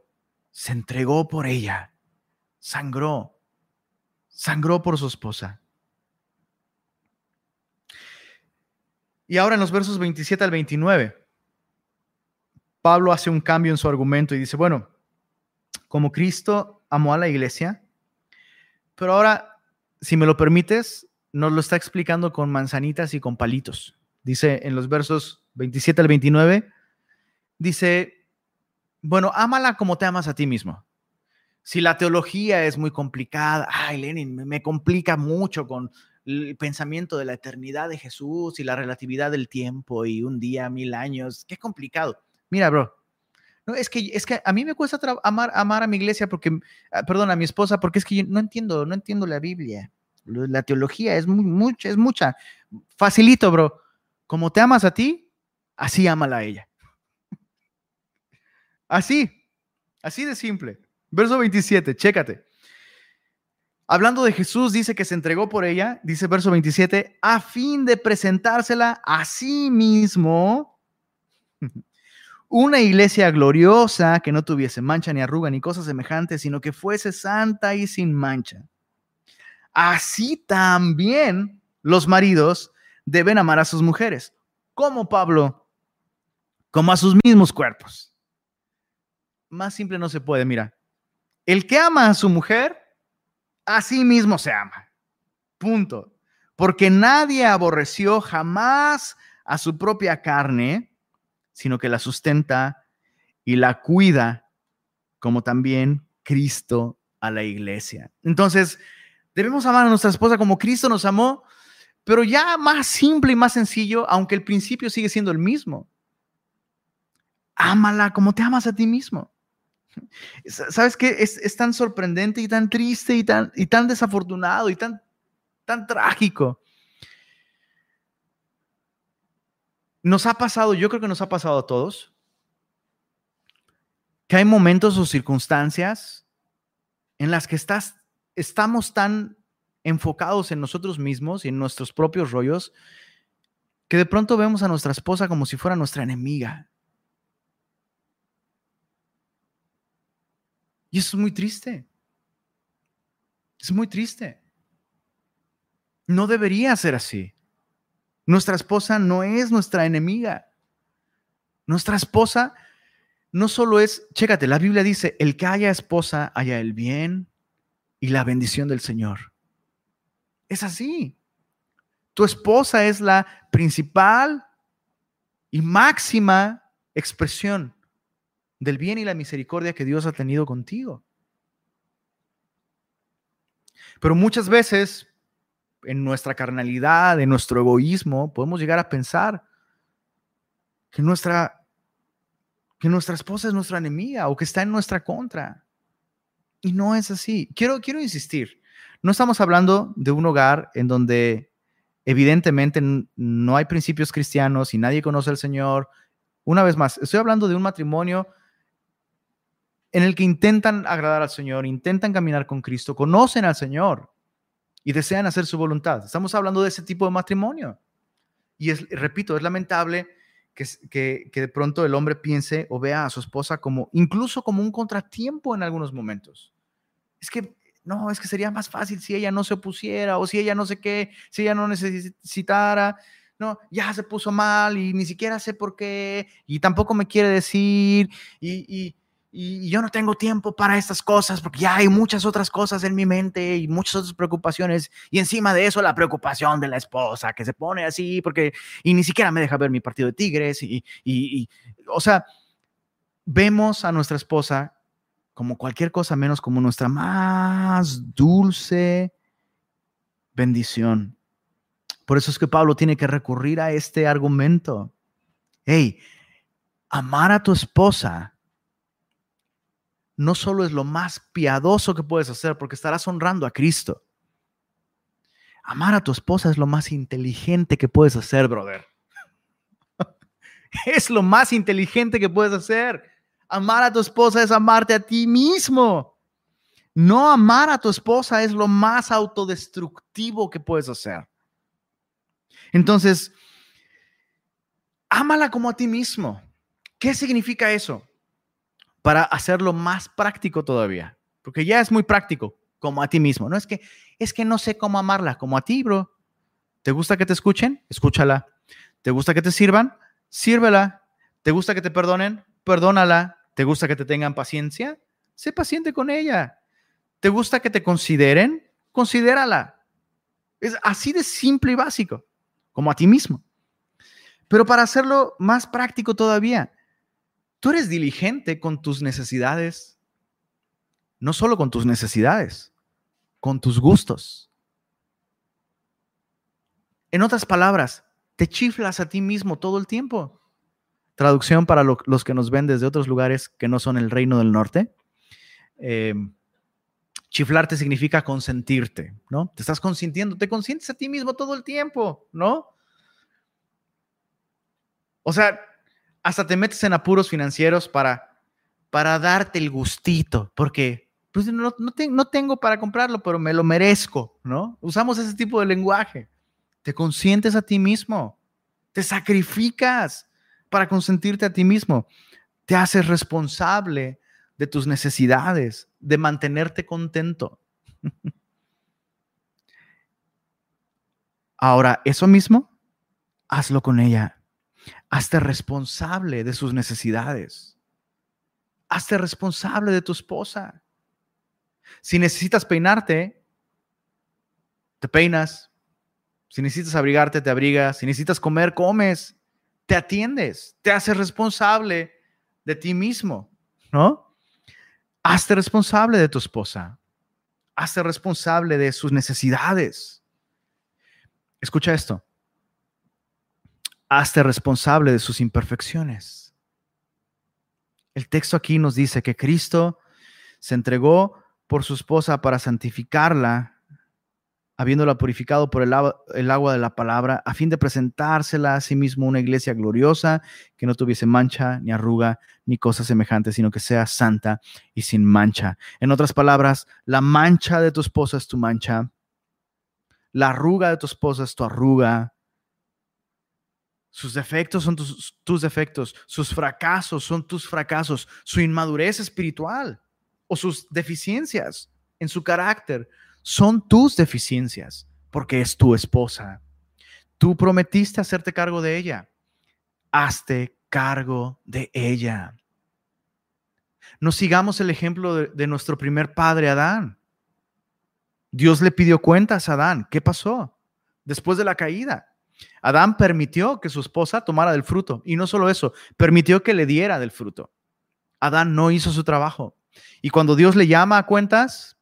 se entregó por ella. Sangró. Sangró por su esposa. Y ahora en los versos 27 al 29, Pablo hace un cambio en su argumento y dice, bueno, como Cristo amó a la iglesia, pero ahora, si me lo permites, nos lo está explicando con manzanitas y con palitos. Dice en los versos 27 al 29, dice, bueno, ámala como te amas a ti mismo. Si la teología es muy complicada, ay, Lenin, me, complica mucho con el pensamiento de la eternidad de Jesús y la relatividad del tiempo y un día, mil años, qué complicado. Mira, bro, no, es que, es que a mí me cuesta amar, amar a mi iglesia porque, ah, perdón, a mi esposa, porque es que yo no entiendo, no entiendo la Biblia. La teología es muy, mucha, es mucha. Facilito, bro. Como te amas a ti, así ámala a ella. Así, así de simple. Verso 27, chécate. Hablando de Jesús, dice que se entregó por ella, dice verso 27, a fin de presentársela a sí mismo, una iglesia gloriosa que no tuviese mancha ni arruga ni cosa semejante, sino que fuese santa y sin mancha. Así también los maridos deben amar a sus mujeres, como Pablo, como a sus mismos cuerpos. Más simple no se puede, mira. El que ama a su mujer, a sí mismo se ama. Punto. Porque nadie aborreció jamás a su propia carne, sino que la sustenta y la cuida, como también Cristo a la iglesia. Entonces, debemos amar a nuestra esposa como Cristo nos amó pero ya más simple y más sencillo, aunque el principio sigue siendo el mismo. Ámala como te amas a ti mismo. ¿Sabes qué? Es, tan sorprendente y tan triste y tan, y tan desafortunado y tan, tan trágico. Nos ha pasado, yo creo que nos ha pasado a todos, que hay momentos o circunstancias en las que estás, estamos tan enfocados en nosotros mismos y en nuestros propios rollos, que de pronto vemos a nuestra esposa como si fuera nuestra enemiga. Y eso es muy triste. Es muy triste. No debería ser así. Nuestra esposa no es nuestra enemiga. Nuestra esposa no solo es, chécate, la Biblia dice, el que haya esposa haya el bien y la bendición del Señor. Es así. Tu esposa es la principal y máxima expresión del bien y la misericordia que Dios ha tenido contigo. Pero muchas veces, en nuestra carnalidad, en nuestro egoísmo, podemos llegar a pensar que nuestra, que nuestra esposa es nuestra enemiga o que está en nuestra contra. Y no es así. Quiero, quiero insistir. No estamos hablando de un hogar en donde evidentemente no hay principios cristianos y nadie conoce al Señor. Una vez más, estoy hablando de un matrimonio en el que intentan agradar al Señor, intentan caminar con Cristo, conocen al Señor y desean hacer su voluntad. Estamos hablando de ese tipo de matrimonio. Y es, repito, es lamentable que, que, que de pronto el hombre piense o vea a su esposa como incluso como un contratiempo en algunos momentos. Es que no, es que sería más fácil si ella no se opusiera o si ella no sé qué, si ella no necesitara. No, ya se puso mal y ni siquiera sé por qué y tampoco me quiere decir y, y, yo no tengo tiempo para estas cosas porque ya hay muchas otras cosas en mi mente y muchas otras preocupaciones y encima de eso la preocupación de la esposa que se pone así porque y ni siquiera me deja ver mi partido de Tigres y, y o sea, vemos a nuestra esposa como cualquier cosa menos como nuestra más dulce bendición. Por eso es que Pablo tiene que recurrir a este argumento. Hey, amar a tu esposa no solo es lo más piadoso que puedes hacer porque estarás honrando a Cristo. Amar a tu esposa es lo más inteligente que puedes hacer, brother. es lo más inteligente que puedes hacer. Amar a tu esposa es amarte a ti mismo. No amar a tu esposa es lo más autodestructivo que puedes hacer. Entonces, ámala como a ti mismo. ¿Qué significa eso? Para hacerlo más práctico todavía, porque ya es muy práctico, como a ti mismo. No es que es que no sé cómo amarla, como a ti, bro. ¿Te gusta que te escuchen? Escúchala. ¿Te gusta que te sirvan? Sírvela. ¿Te gusta que te perdonen? Perdónala. ¿Te gusta que te tengan paciencia? Sé paciente con ella. ¿Te gusta que te consideren? Considérala. Es así de simple y básico, como a ti mismo. Pero para hacerlo más práctico todavía, tú eres diligente con tus necesidades, no solo con tus necesidades, con tus gustos. En otras palabras, te chiflas a ti mismo todo el tiempo. Traducción para los que nos ven desde otros lugares que no son el reino del norte. Eh, chiflarte significa consentirte, ¿no? Te estás consintiendo, te consientes a ti mismo todo el tiempo, ¿no? O sea, hasta te metes en apuros financieros para, para darte el gustito, porque pues, no, no tengo para comprarlo, pero me lo merezco, ¿no? Usamos ese tipo de lenguaje. Te consientes a ti mismo, te sacrificas, para consentirte a ti mismo. Te haces responsable de tus necesidades, de mantenerte contento. Ahora, eso mismo, hazlo con ella. Hazte responsable de sus necesidades. Hazte responsable de tu esposa. Si necesitas peinarte, te peinas. Si necesitas abrigarte, te abrigas. Si necesitas comer, comes te atiendes, te haces responsable de ti mismo, ¿no? Hazte responsable de tu esposa, hazte responsable de sus necesidades. Escucha esto, hazte responsable de sus imperfecciones. El texto aquí nos dice que Cristo se entregó por su esposa para santificarla habiéndola purificado por el, agua de la palabra, a fin de presentársela a sí mismo una iglesia gloriosa, que no tuviese mancha, ni arruga, ni cosa semejante, sino que sea santa y sin mancha. En otras palabras, la mancha de tu esposa es tu mancha, la arruga de tu esposa es tu arruga, sus defectos son tus, tus defectos, sus fracasos son tus fracasos, su inmadurez espiritual o sus deficiencias en su carácter son tus deficiencias, porque es tu esposa. Tú prometiste hacerte cargo de ella. Hazte cargo de ella. No sigamos el ejemplo de, nuestro primer padre, Adán. Dios le pidió cuentas a Adán. ¿Qué pasó? Después de la caída. Adán permitió que su esposa tomara del fruto. Y no solo eso, permitió que le diera del fruto. Adán no hizo su trabajo. Y cuando Dios le llama a cuentas,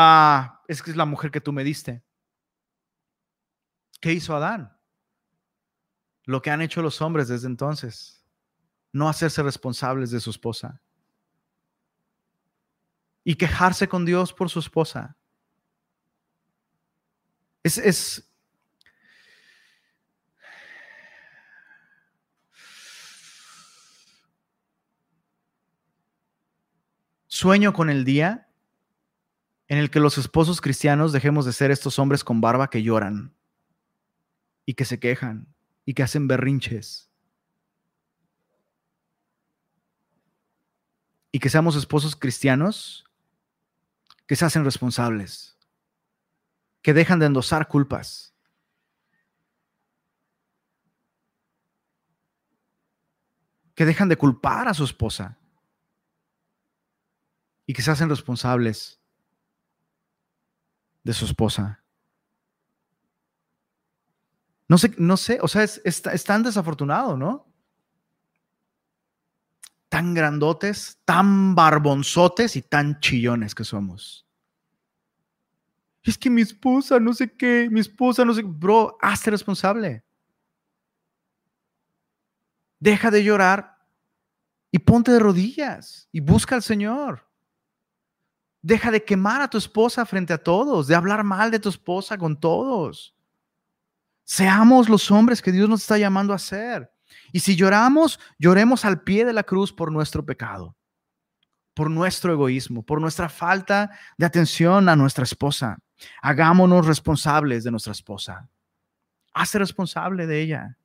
Ah, es que es la mujer que tú me diste. ¿Qué hizo Adán? Lo que han hecho los hombres desde entonces, no hacerse responsables de su esposa y quejarse con Dios por su esposa. Es, es, Sueño con el día en el que los esposos cristianos dejemos de ser estos hombres con barba que lloran y que se quejan y que hacen berrinches. Y que seamos esposos cristianos que se hacen responsables, que dejan de endosar culpas. que dejan de culpar a su esposa y que se hacen responsables de su esposa. No sé, no sé, o sea, es, tan desafortunado, ¿no? Tan grandotes, tan barbonzotes y tan chillones que somos. Es que mi esposa, no sé qué, mi esposa, no sé, bro, hazte responsable. Deja de llorar y ponte de rodillas y busca al Señor. Deja de quemar a tu esposa frente a todos, de hablar mal de tu esposa con todos. Seamos los hombres que Dios nos está llamando a ser. Y si lloramos, lloremos al pie de la cruz por nuestro pecado, por nuestro egoísmo, por nuestra falta de atención a nuestra esposa. Hagámonos responsables de nuestra esposa. Hazte responsable de ella.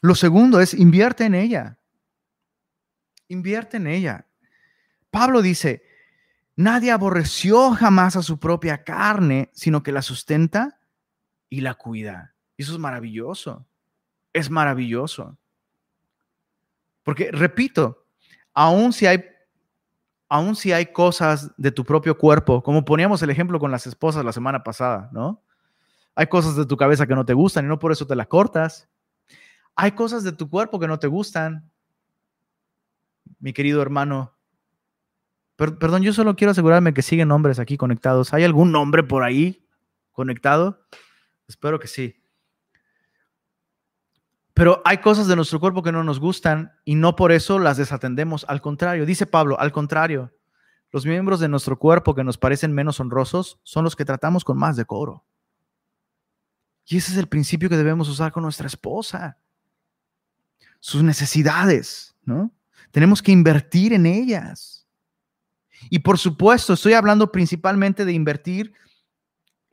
Lo segundo es invierte en ella. Invierte en ella. Pablo dice, nadie aborreció jamás a su propia carne, sino que la sustenta y la cuida. Eso es maravilloso. Es maravilloso. Porque, repito, aun si hay, aun si hay cosas de tu propio cuerpo, como poníamos el ejemplo con las esposas la semana pasada, ¿no? Hay cosas de tu cabeza que no te gustan y no por eso te la cortas. Hay cosas de tu cuerpo que no te gustan, mi querido hermano. perdón, yo solo quiero asegurarme que siguen nombres aquí conectados. ¿Hay algún nombre por ahí conectado? Espero que sí. Pero hay cosas de nuestro cuerpo que no nos gustan y no por eso las desatendemos. Al contrario, dice Pablo, al contrario, los miembros de nuestro cuerpo que nos parecen menos honrosos son los que tratamos con más decoro. Y ese es el principio que debemos usar con nuestra esposa sus necesidades, ¿no? Tenemos que invertir en ellas. Y por supuesto, estoy hablando principalmente de invertir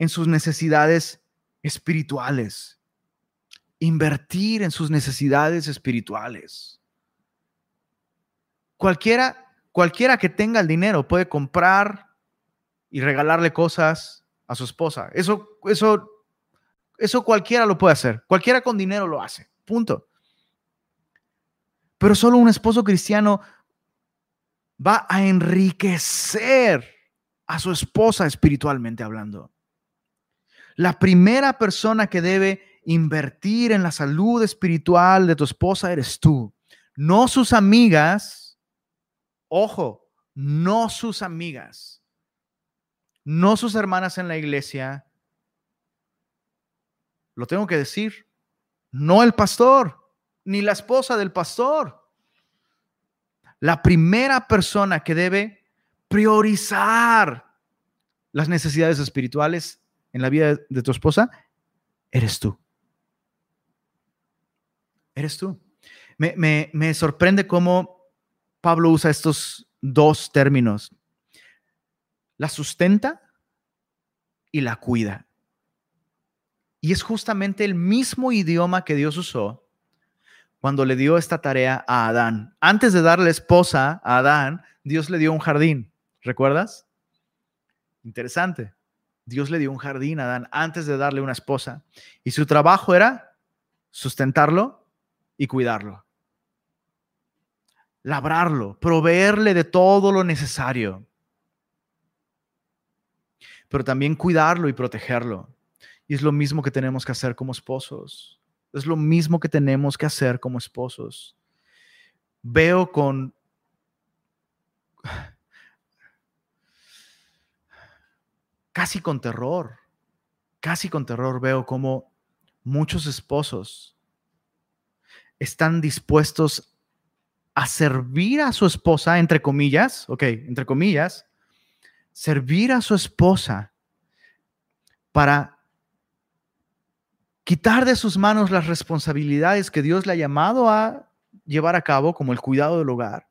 en sus necesidades espirituales. Invertir en sus necesidades espirituales. Cualquiera, cualquiera que tenga el dinero puede comprar y regalarle cosas a su esposa. Eso, eso, eso cualquiera lo puede hacer. Cualquiera con dinero lo hace. Punto. Pero solo un esposo cristiano va a enriquecer a su esposa espiritualmente hablando. La primera persona que debe invertir en la salud espiritual de tu esposa eres tú, no sus amigas. Ojo, no sus amigas, no sus hermanas en la iglesia. Lo tengo que decir, no el pastor ni la esposa del pastor. La primera persona que debe priorizar las necesidades espirituales en la vida de tu esposa, eres tú. Eres tú. Me, me sorprende cómo Pablo usa estos dos términos. La sustenta y la cuida. Y es justamente el mismo idioma que Dios usó cuando le dio esta tarea a Adán. Antes de darle esposa a Adán, Dios le dio un jardín. ¿Recuerdas? Interesante. Dios le dio un jardín a Adán antes de darle una esposa. Y su trabajo era sustentarlo y cuidarlo. Labrarlo, proveerle de todo lo necesario. Pero también cuidarlo y protegerlo. Y es lo mismo que tenemos que hacer como esposos. Es lo mismo que tenemos que hacer como esposos. Veo con... casi con terror, casi con terror veo como muchos esposos están dispuestos a servir a su esposa, entre comillas, ok, entre comillas, servir a su esposa para quitar de sus manos las responsabilidades que Dios le ha llamado a llevar a cabo, como el cuidado del hogar,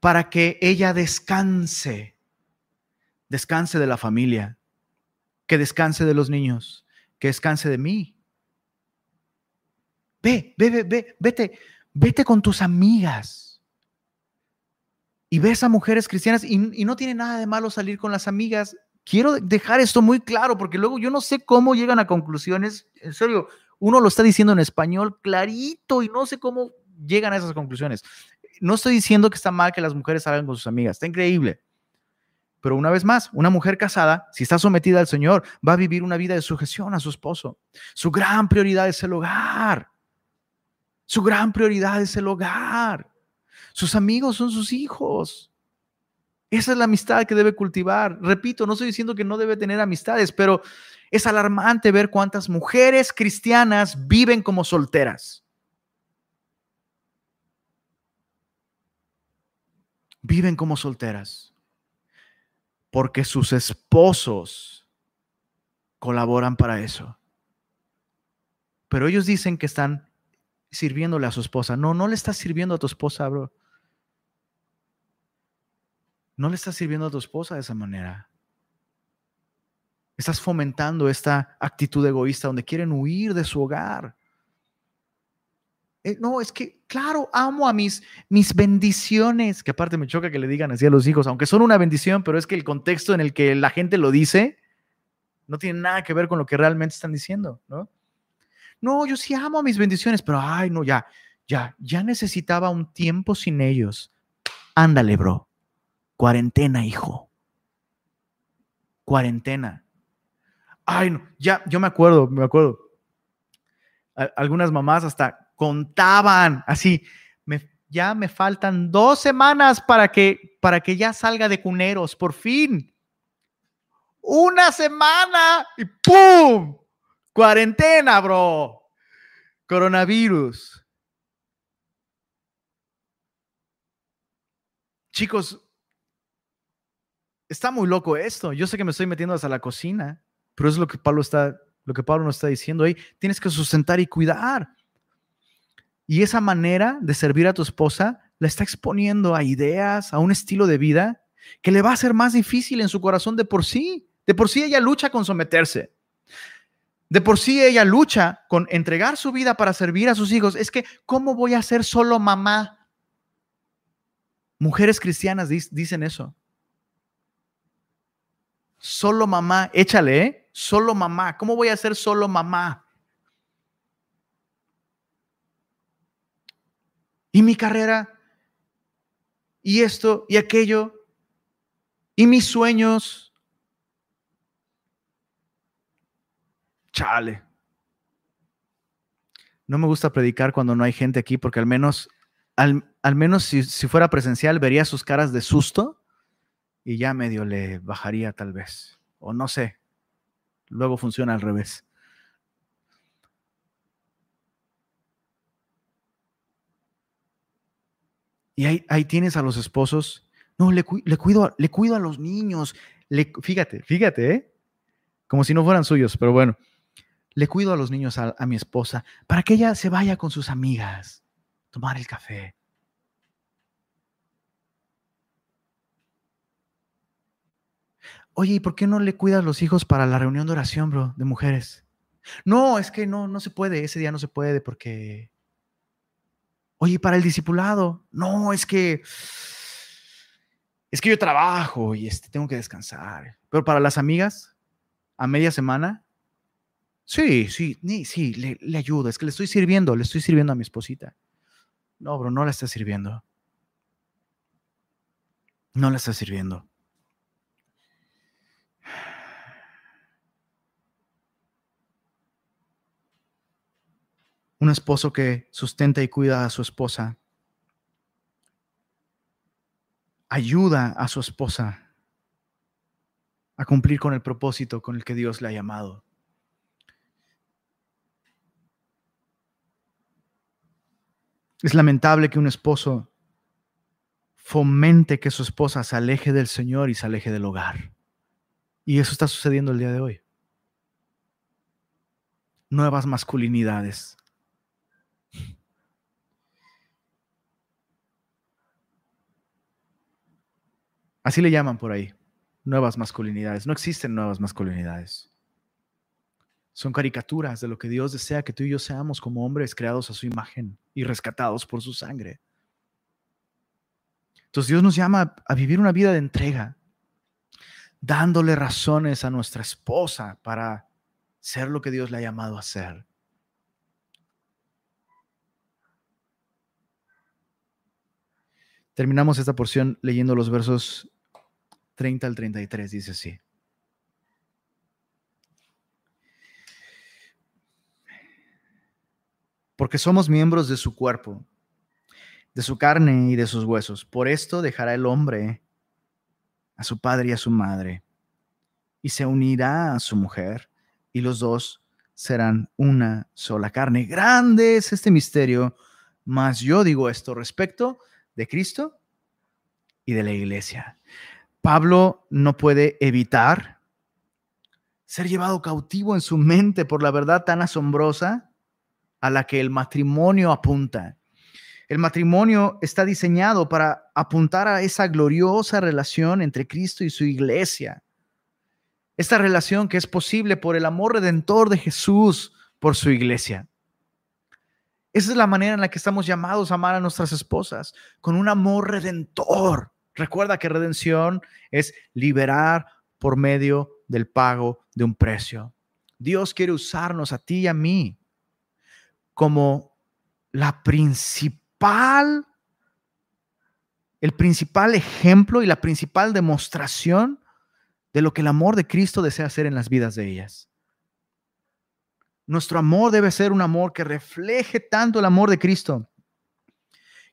para que ella descanse, descanse de la familia, que descanse de los niños, que descanse de mí. Ve, ve, ve, ve, vete, vete con tus amigas. Y ves a mujeres cristianas y, y no tiene nada de malo salir con las amigas. Quiero dejar esto muy claro porque luego yo no sé cómo llegan a conclusiones. En serio, uno lo está diciendo en español clarito y no sé cómo llegan a esas conclusiones. No estoy diciendo que está mal que las mujeres salgan con sus amigas, está increíble. Pero una vez más, una mujer casada, si está sometida al Señor, va a vivir una vida de sujeción a su esposo. Su gran prioridad es el hogar. Su gran prioridad es el hogar. Sus amigos son sus hijos. Esa es la amistad que debe cultivar. Repito, no estoy diciendo que no debe tener amistades, pero es alarmante ver cuántas mujeres cristianas viven como solteras. Viven como solteras porque sus esposos colaboran para eso. Pero ellos dicen que están sirviéndole a su esposa. No, no le estás sirviendo a tu esposa, bro. No le estás sirviendo a tu esposa de esa manera. Estás fomentando esta actitud egoísta donde quieren huir de su hogar. Eh, no, es que, claro, amo a mis, mis bendiciones, que aparte me choca que le digan así a los hijos, aunque son una bendición, pero es que el contexto en el que la gente lo dice no tiene nada que ver con lo que realmente están diciendo, ¿no? No, yo sí amo a mis bendiciones, pero ay, no, ya, ya, ya necesitaba un tiempo sin ellos. Ándale, bro. Cuarentena, hijo. Cuarentena. Ay, no, ya, yo me acuerdo, me acuerdo. algunas mamás hasta contaban así, ya me faltan dos semanas para que, para que ya salga de cuneros, por fin. Una semana y ¡pum! Cuarentena, bro. Coronavirus. Chicos, está muy loco esto. Yo sé que me estoy metiendo hasta la cocina, pero es lo que Pablo está, lo que Pablo nos está diciendo ahí. Tienes que sustentar y cuidar. Y esa manera de servir a tu esposa la está exponiendo a ideas, a un estilo de vida que le va a ser más difícil en su corazón de por sí. De por sí ella lucha con someterse. De por sí ella lucha con entregar su vida para servir a sus hijos. Es que, ¿cómo voy a ser solo mamá? Mujeres cristianas dicen eso. Solo mamá, échale, ¿eh? Solo mamá. ¿Cómo voy a ser solo mamá? y mi carrera, y esto y aquello, y mis sueños. Chale. No me gusta predicar cuando no hay gente aquí porque al menos, al, menos si, si fuera presencial vería sus caras de susto y ya medio le bajaría tal vez. O no sé. Luego funciona al revés. Y ahí, tienes a los esposos. No, le, cuido, le cuido a los niños. Le, fíjate, fíjate, ¿eh? Como si no fueran suyos, pero bueno. Le cuido a los niños a, a mi esposa para que ella se vaya con sus amigas, tomar el café. Oye, ¿y por qué no le cuidas los hijos para la reunión de oración, bro, de mujeres? No, es que no, no se puede, ese día no se puede porque Oye, para el discipulado, no, es que es que yo trabajo y este, tengo que descansar. Pero para las amigas, a media semana, sí, sí, sí, le, le ayudo. Es que le estoy sirviendo, le estoy sirviendo a mi esposita. No, bro, no la está sirviendo. No la está sirviendo. Un esposo que sustenta y cuida a su esposa, ayuda a su esposa a cumplir con el propósito con el que Dios le ha llamado. Es lamentable que un esposo fomente que su esposa se aleje del Señor y se aleje del hogar. Y eso está sucediendo el día de hoy. Nuevas masculinidades, Así le llaman por ahí, nuevas masculinidades. No existen nuevas masculinidades. Son caricaturas de lo que Dios desea que tú y yo seamos como hombres creados a su imagen y rescatados por su sangre. Entonces Dios nos llama a vivir una vida de entrega, dándole razones a nuestra esposa para ser lo que Dios le ha llamado a ser. Terminamos esta porción leyendo los versos 30 al 33, dice así. Porque somos miembros de su cuerpo, de su carne y de sus huesos. Por esto dejará el hombre a su padre y a su madre, y se unirá a su mujer, y los dos serán una sola carne. Grande es este misterio, mas yo digo esto respecto de Cristo y de la iglesia. Pablo no puede evitar ser llevado cautivo en su mente por la verdad tan asombrosa a la que el matrimonio apunta. El matrimonio está diseñado para apuntar a esa gloriosa relación entre Cristo y su iglesia. Esta relación que es posible por el amor redentor de Jesús por su iglesia. Esa es la manera en la que estamos llamados a amar a nuestras esposas, con un amor redentor. Recuerda que redención es liberar por medio del pago de un precio. Dios quiere usarnos a ti y a mí como la principal, el principal ejemplo y la principal demostración de lo que el amor de Cristo desea hacer en las vidas de ellas. Nuestro amor debe ser un amor que refleje tanto el amor de Cristo,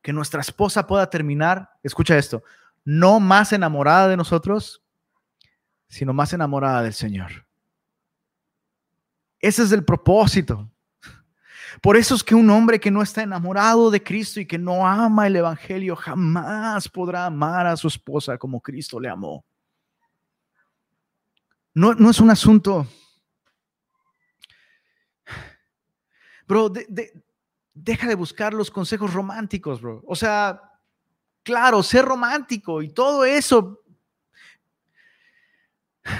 que nuestra esposa pueda terminar, escucha esto, no más enamorada de nosotros, sino más enamorada del Señor. Ese es el propósito. Por eso es que un hombre que no está enamorado de Cristo y que no ama el Evangelio jamás podrá amar a su esposa como Cristo le amó. No, no es un asunto Bro, deja de buscar los consejos románticos, bro. O sea, claro, sé romántico y todo eso.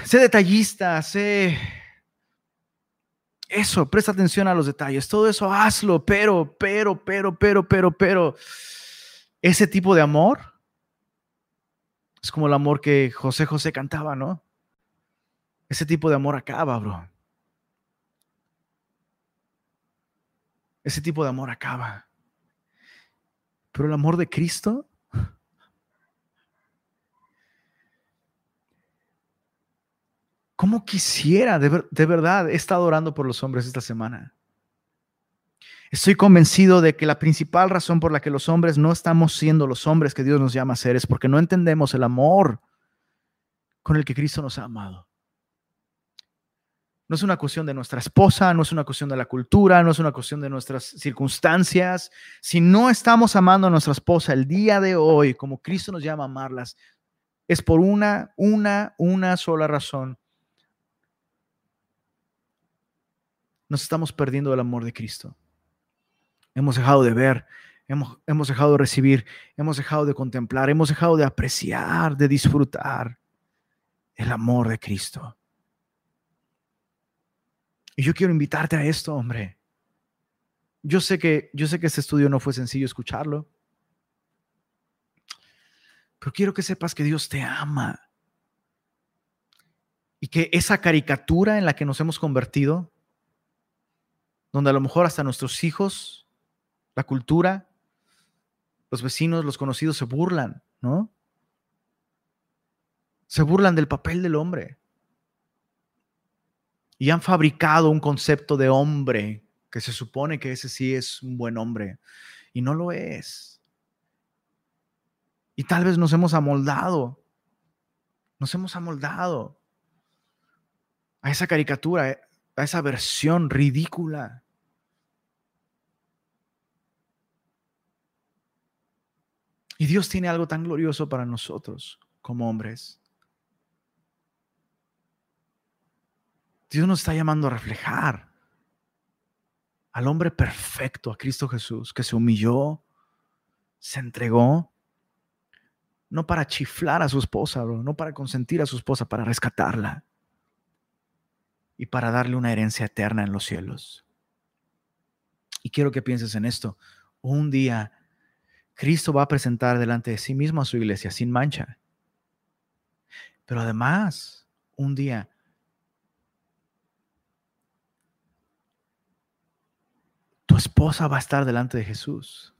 Sé detallista, sé... Eso, presta atención a los detalles. Todo eso hazlo, pero, pero, pero, pero, pero, pero. Ese tipo de amor es como el amor que José José cantaba, ¿no? Ese tipo de amor acaba, bro. ese tipo de amor acaba. Pero el amor de Cristo ¿Cómo quisiera, de, verdad, he estado orando por los hombres esta semana? Estoy convencido de que la principal razón por la que los hombres no estamos siendo los hombres que Dios nos llama a ser es porque no entendemos el amor con el que Cristo nos ha amado. No es una cuestión de nuestra esposa, no es una cuestión de la cultura, no es una cuestión de nuestras circunstancias. Si no estamos amando a nuestra esposa el día de hoy, como Cristo nos llama a amarlas, es por una, una, una sola razón. Nos estamos perdiendo el amor de Cristo. Hemos dejado de ver, hemos, hemos dejado de recibir, hemos dejado de contemplar, hemos dejado de apreciar, de disfrutar el amor de Cristo. Y yo quiero invitarte a esto, hombre. Yo sé que yo sé que este estudio no fue sencillo escucharlo. Pero quiero que sepas que Dios te ama. Y que esa caricatura en la que nos hemos convertido, donde a lo mejor hasta nuestros hijos, la cultura, los vecinos, los conocidos se burlan, ¿no? Se burlan del papel del hombre y han fabricado un concepto de hombre que se supone que ese sí es un buen hombre y no lo es. Y tal vez nos hemos amoldado, nos hemos amoldado a esa caricatura, a esa versión ridícula. Y Dios tiene algo tan glorioso para nosotros como hombres. Dios nos está llamando a reflejar al hombre perfecto, a Cristo Jesús, que se humilló, se entregó no para chiflar a su esposa, no para consentir a su esposa, para rescatarla y para darle una herencia eterna en los cielos. Y quiero que pienses en esto. Un día Cristo va a presentar delante de sí mismo a su iglesia sin mancha. Pero además, un día tu esposa va a estar delante de Jesús.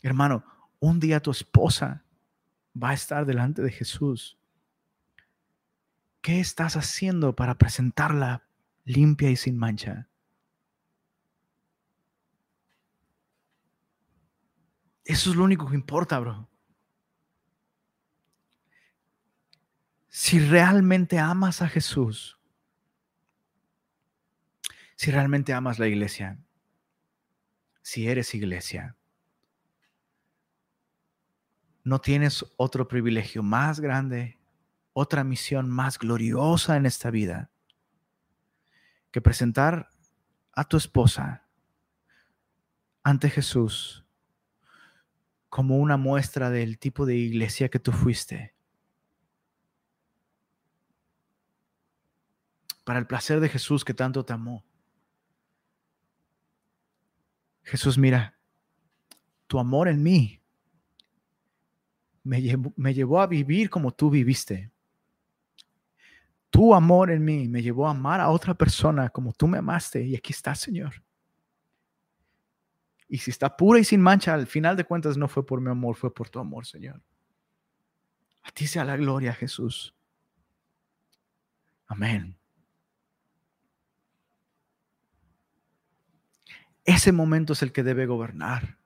Hermano, un día tu esposa va a estar delante de Jesús. ¿Qué estás haciendo para presentarla limpia y sin mancha? Eso es lo único que importa, bro. Si realmente amas a Jesús, si realmente amas la iglesia, si eres iglesia, no tienes otro privilegio más grande, otra misión más gloriosa en esta vida que presentar a tu esposa ante Jesús como una muestra del tipo de iglesia que tú fuiste. Para el placer de Jesús que tanto te amó. Jesús, mira, tu amor en mí me llevó, a vivir como tú viviste. Tu amor en mí me llevó a amar a otra persona como tú me amaste. Y aquí está, Señor. Y si está pura y sin mancha, al final de cuentas no fue por mi amor, fue por tu amor, Señor. A ti sea la gloria, Jesús. Amén. Ese momento es el que debe gobernar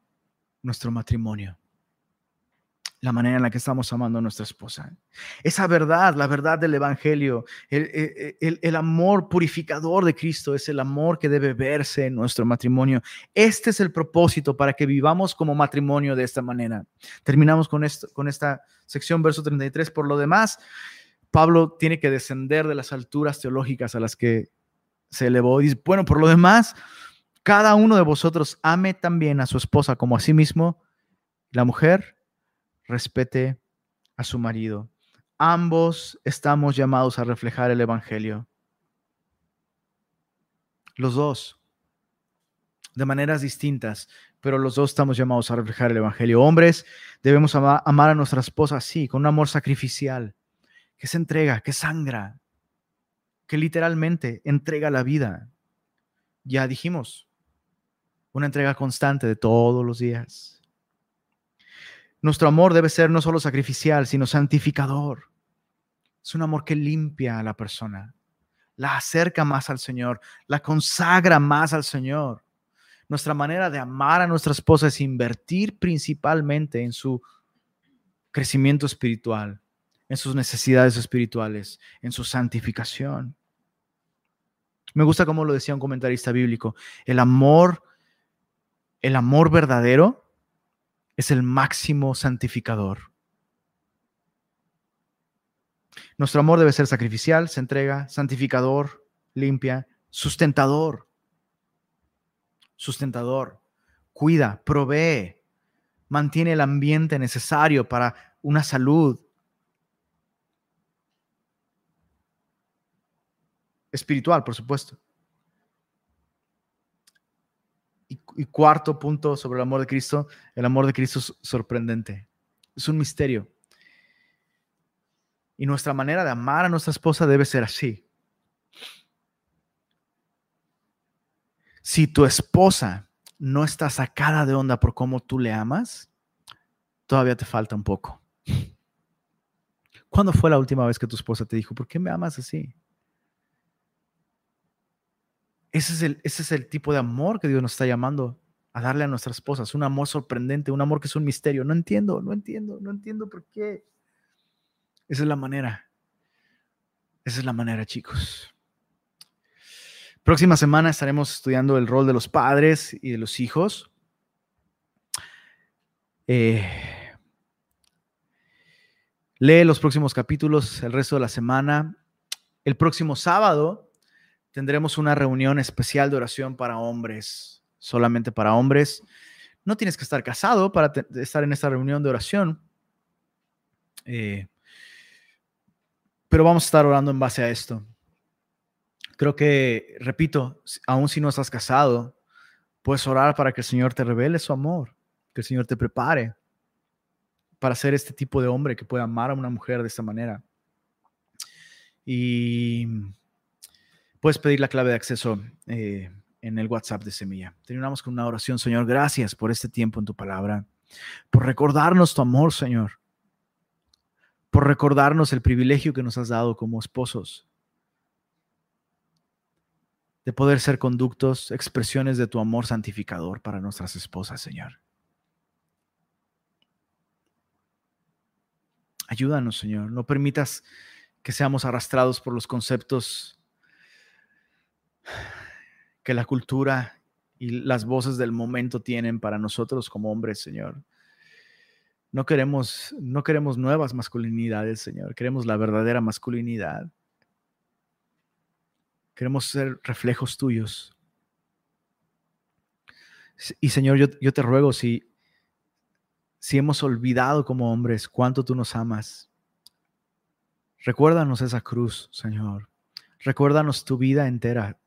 nuestro matrimonio la manera en la que estamos amando a nuestra esposa. Esa verdad, la verdad del Evangelio, el, amor purificador de Cristo es el amor que debe verse en nuestro matrimonio. Este es el propósito para que vivamos como matrimonio de esta manera. Terminamos con, esto, con esta sección, verso 33. Por lo demás, Pablo tiene que descender de las alturas teológicas a las que se elevó. Y bueno, por lo demás, cada uno de vosotros ame también a su esposa como a sí mismo. La mujer respete a su marido. Ambos estamos llamados a reflejar el Evangelio. Los dos, de maneras distintas, pero los dos estamos llamados a reflejar el Evangelio. Hombres, debemos amar, a nuestra esposa así, con un amor sacrificial, que se entrega, que sangra, que literalmente entrega la vida. Ya dijimos, una entrega constante de todos los días. Nuestro amor debe ser no solo sacrificial, sino santificador. Es un amor que limpia a la persona, la acerca más al Señor, la consagra más al Señor. Nuestra manera de amar a nuestra esposa es invertir principalmente en su crecimiento espiritual, en sus necesidades espirituales, en su santificación. Me gusta cómo lo decía un comentarista bíblico, el amor, el amor verdadero es el máximo santificador. Nuestro amor debe ser sacrificial, se entrega, santificador, limpia, sustentador. Sustentador. Cuida, provee, mantiene el ambiente necesario para una salud espiritual, por supuesto. Y, cuarto punto sobre el amor de Cristo, el amor de Cristo es sorprendente. Es un misterio. Y nuestra manera de amar a nuestra esposa debe ser así. Si tu esposa no está sacada de onda por cómo tú le amas, todavía te falta un poco. ¿Cuándo fue la última vez que tu esposa te dijo, ¿por qué me amas así? Ese es, el, ese es el tipo de amor que Dios nos está llamando a darle a nuestras esposas. Un amor sorprendente, un amor que es un misterio. No entiendo, no entiendo, no entiendo por qué. Esa es la manera. Esa es la manera, chicos. Próxima semana estaremos estudiando el rol de los padres y de los hijos. Eh, lee los próximos capítulos el resto de la semana. El próximo sábado tendremos una reunión especial de oración para hombres, solamente para hombres. No tienes que estar casado para estar en esta reunión de oración. Eh, pero vamos a estar orando en base a esto. Creo que, repito, aún si no estás casado, puedes orar para que el Señor te revele su amor, que el Señor te prepare para ser este tipo de hombre que pueda amar a una mujer de esta manera. Y puedes pedir la clave de acceso eh, en el WhatsApp de Semilla. Terminamos con una oración, Señor. Gracias por este tiempo en tu palabra, por recordarnos tu amor, Señor por recordarnos el privilegio que nos has dado como esposos, de poder ser conductos, expresiones de tu amor santificador para nuestras esposas, Señor. Ayúdanos, Señor. No permitas que seamos arrastrados por los conceptos que la cultura y las voces del momento tienen para nosotros como hombres, Señor. No queremos, no queremos nuevas masculinidades, Señor. Queremos la verdadera masculinidad. Queremos ser reflejos tuyos. Y Señor, yo, yo te ruego si, si hemos olvidado como hombres cuánto tú nos amas, recuérdanos esa cruz, Señor. Recuérdanos tu vida entera,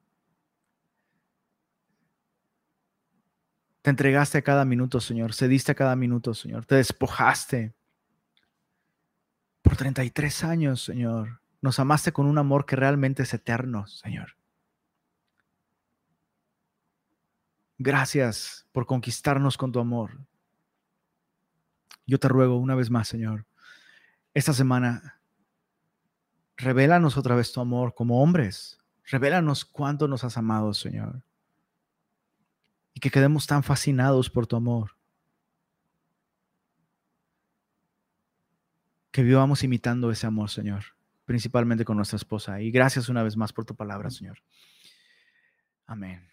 Te entregaste a cada minuto, Señor. Cediste a cada minuto, Señor. Te despojaste. Por 33 años, Señor. Nos amaste con un amor que realmente es eterno, Señor. Gracias por conquistarnos con tu amor. Yo te ruego una vez más, Señor, esta semana, revélanos otra vez tu amor como hombres. Revélanos cuánto nos has amado, Señor que quedemos tan fascinados por tu amor. Que vivamos imitando ese amor, Señor, principalmente con nuestra esposa. Y gracias una vez más por tu palabra, Señor. Amén.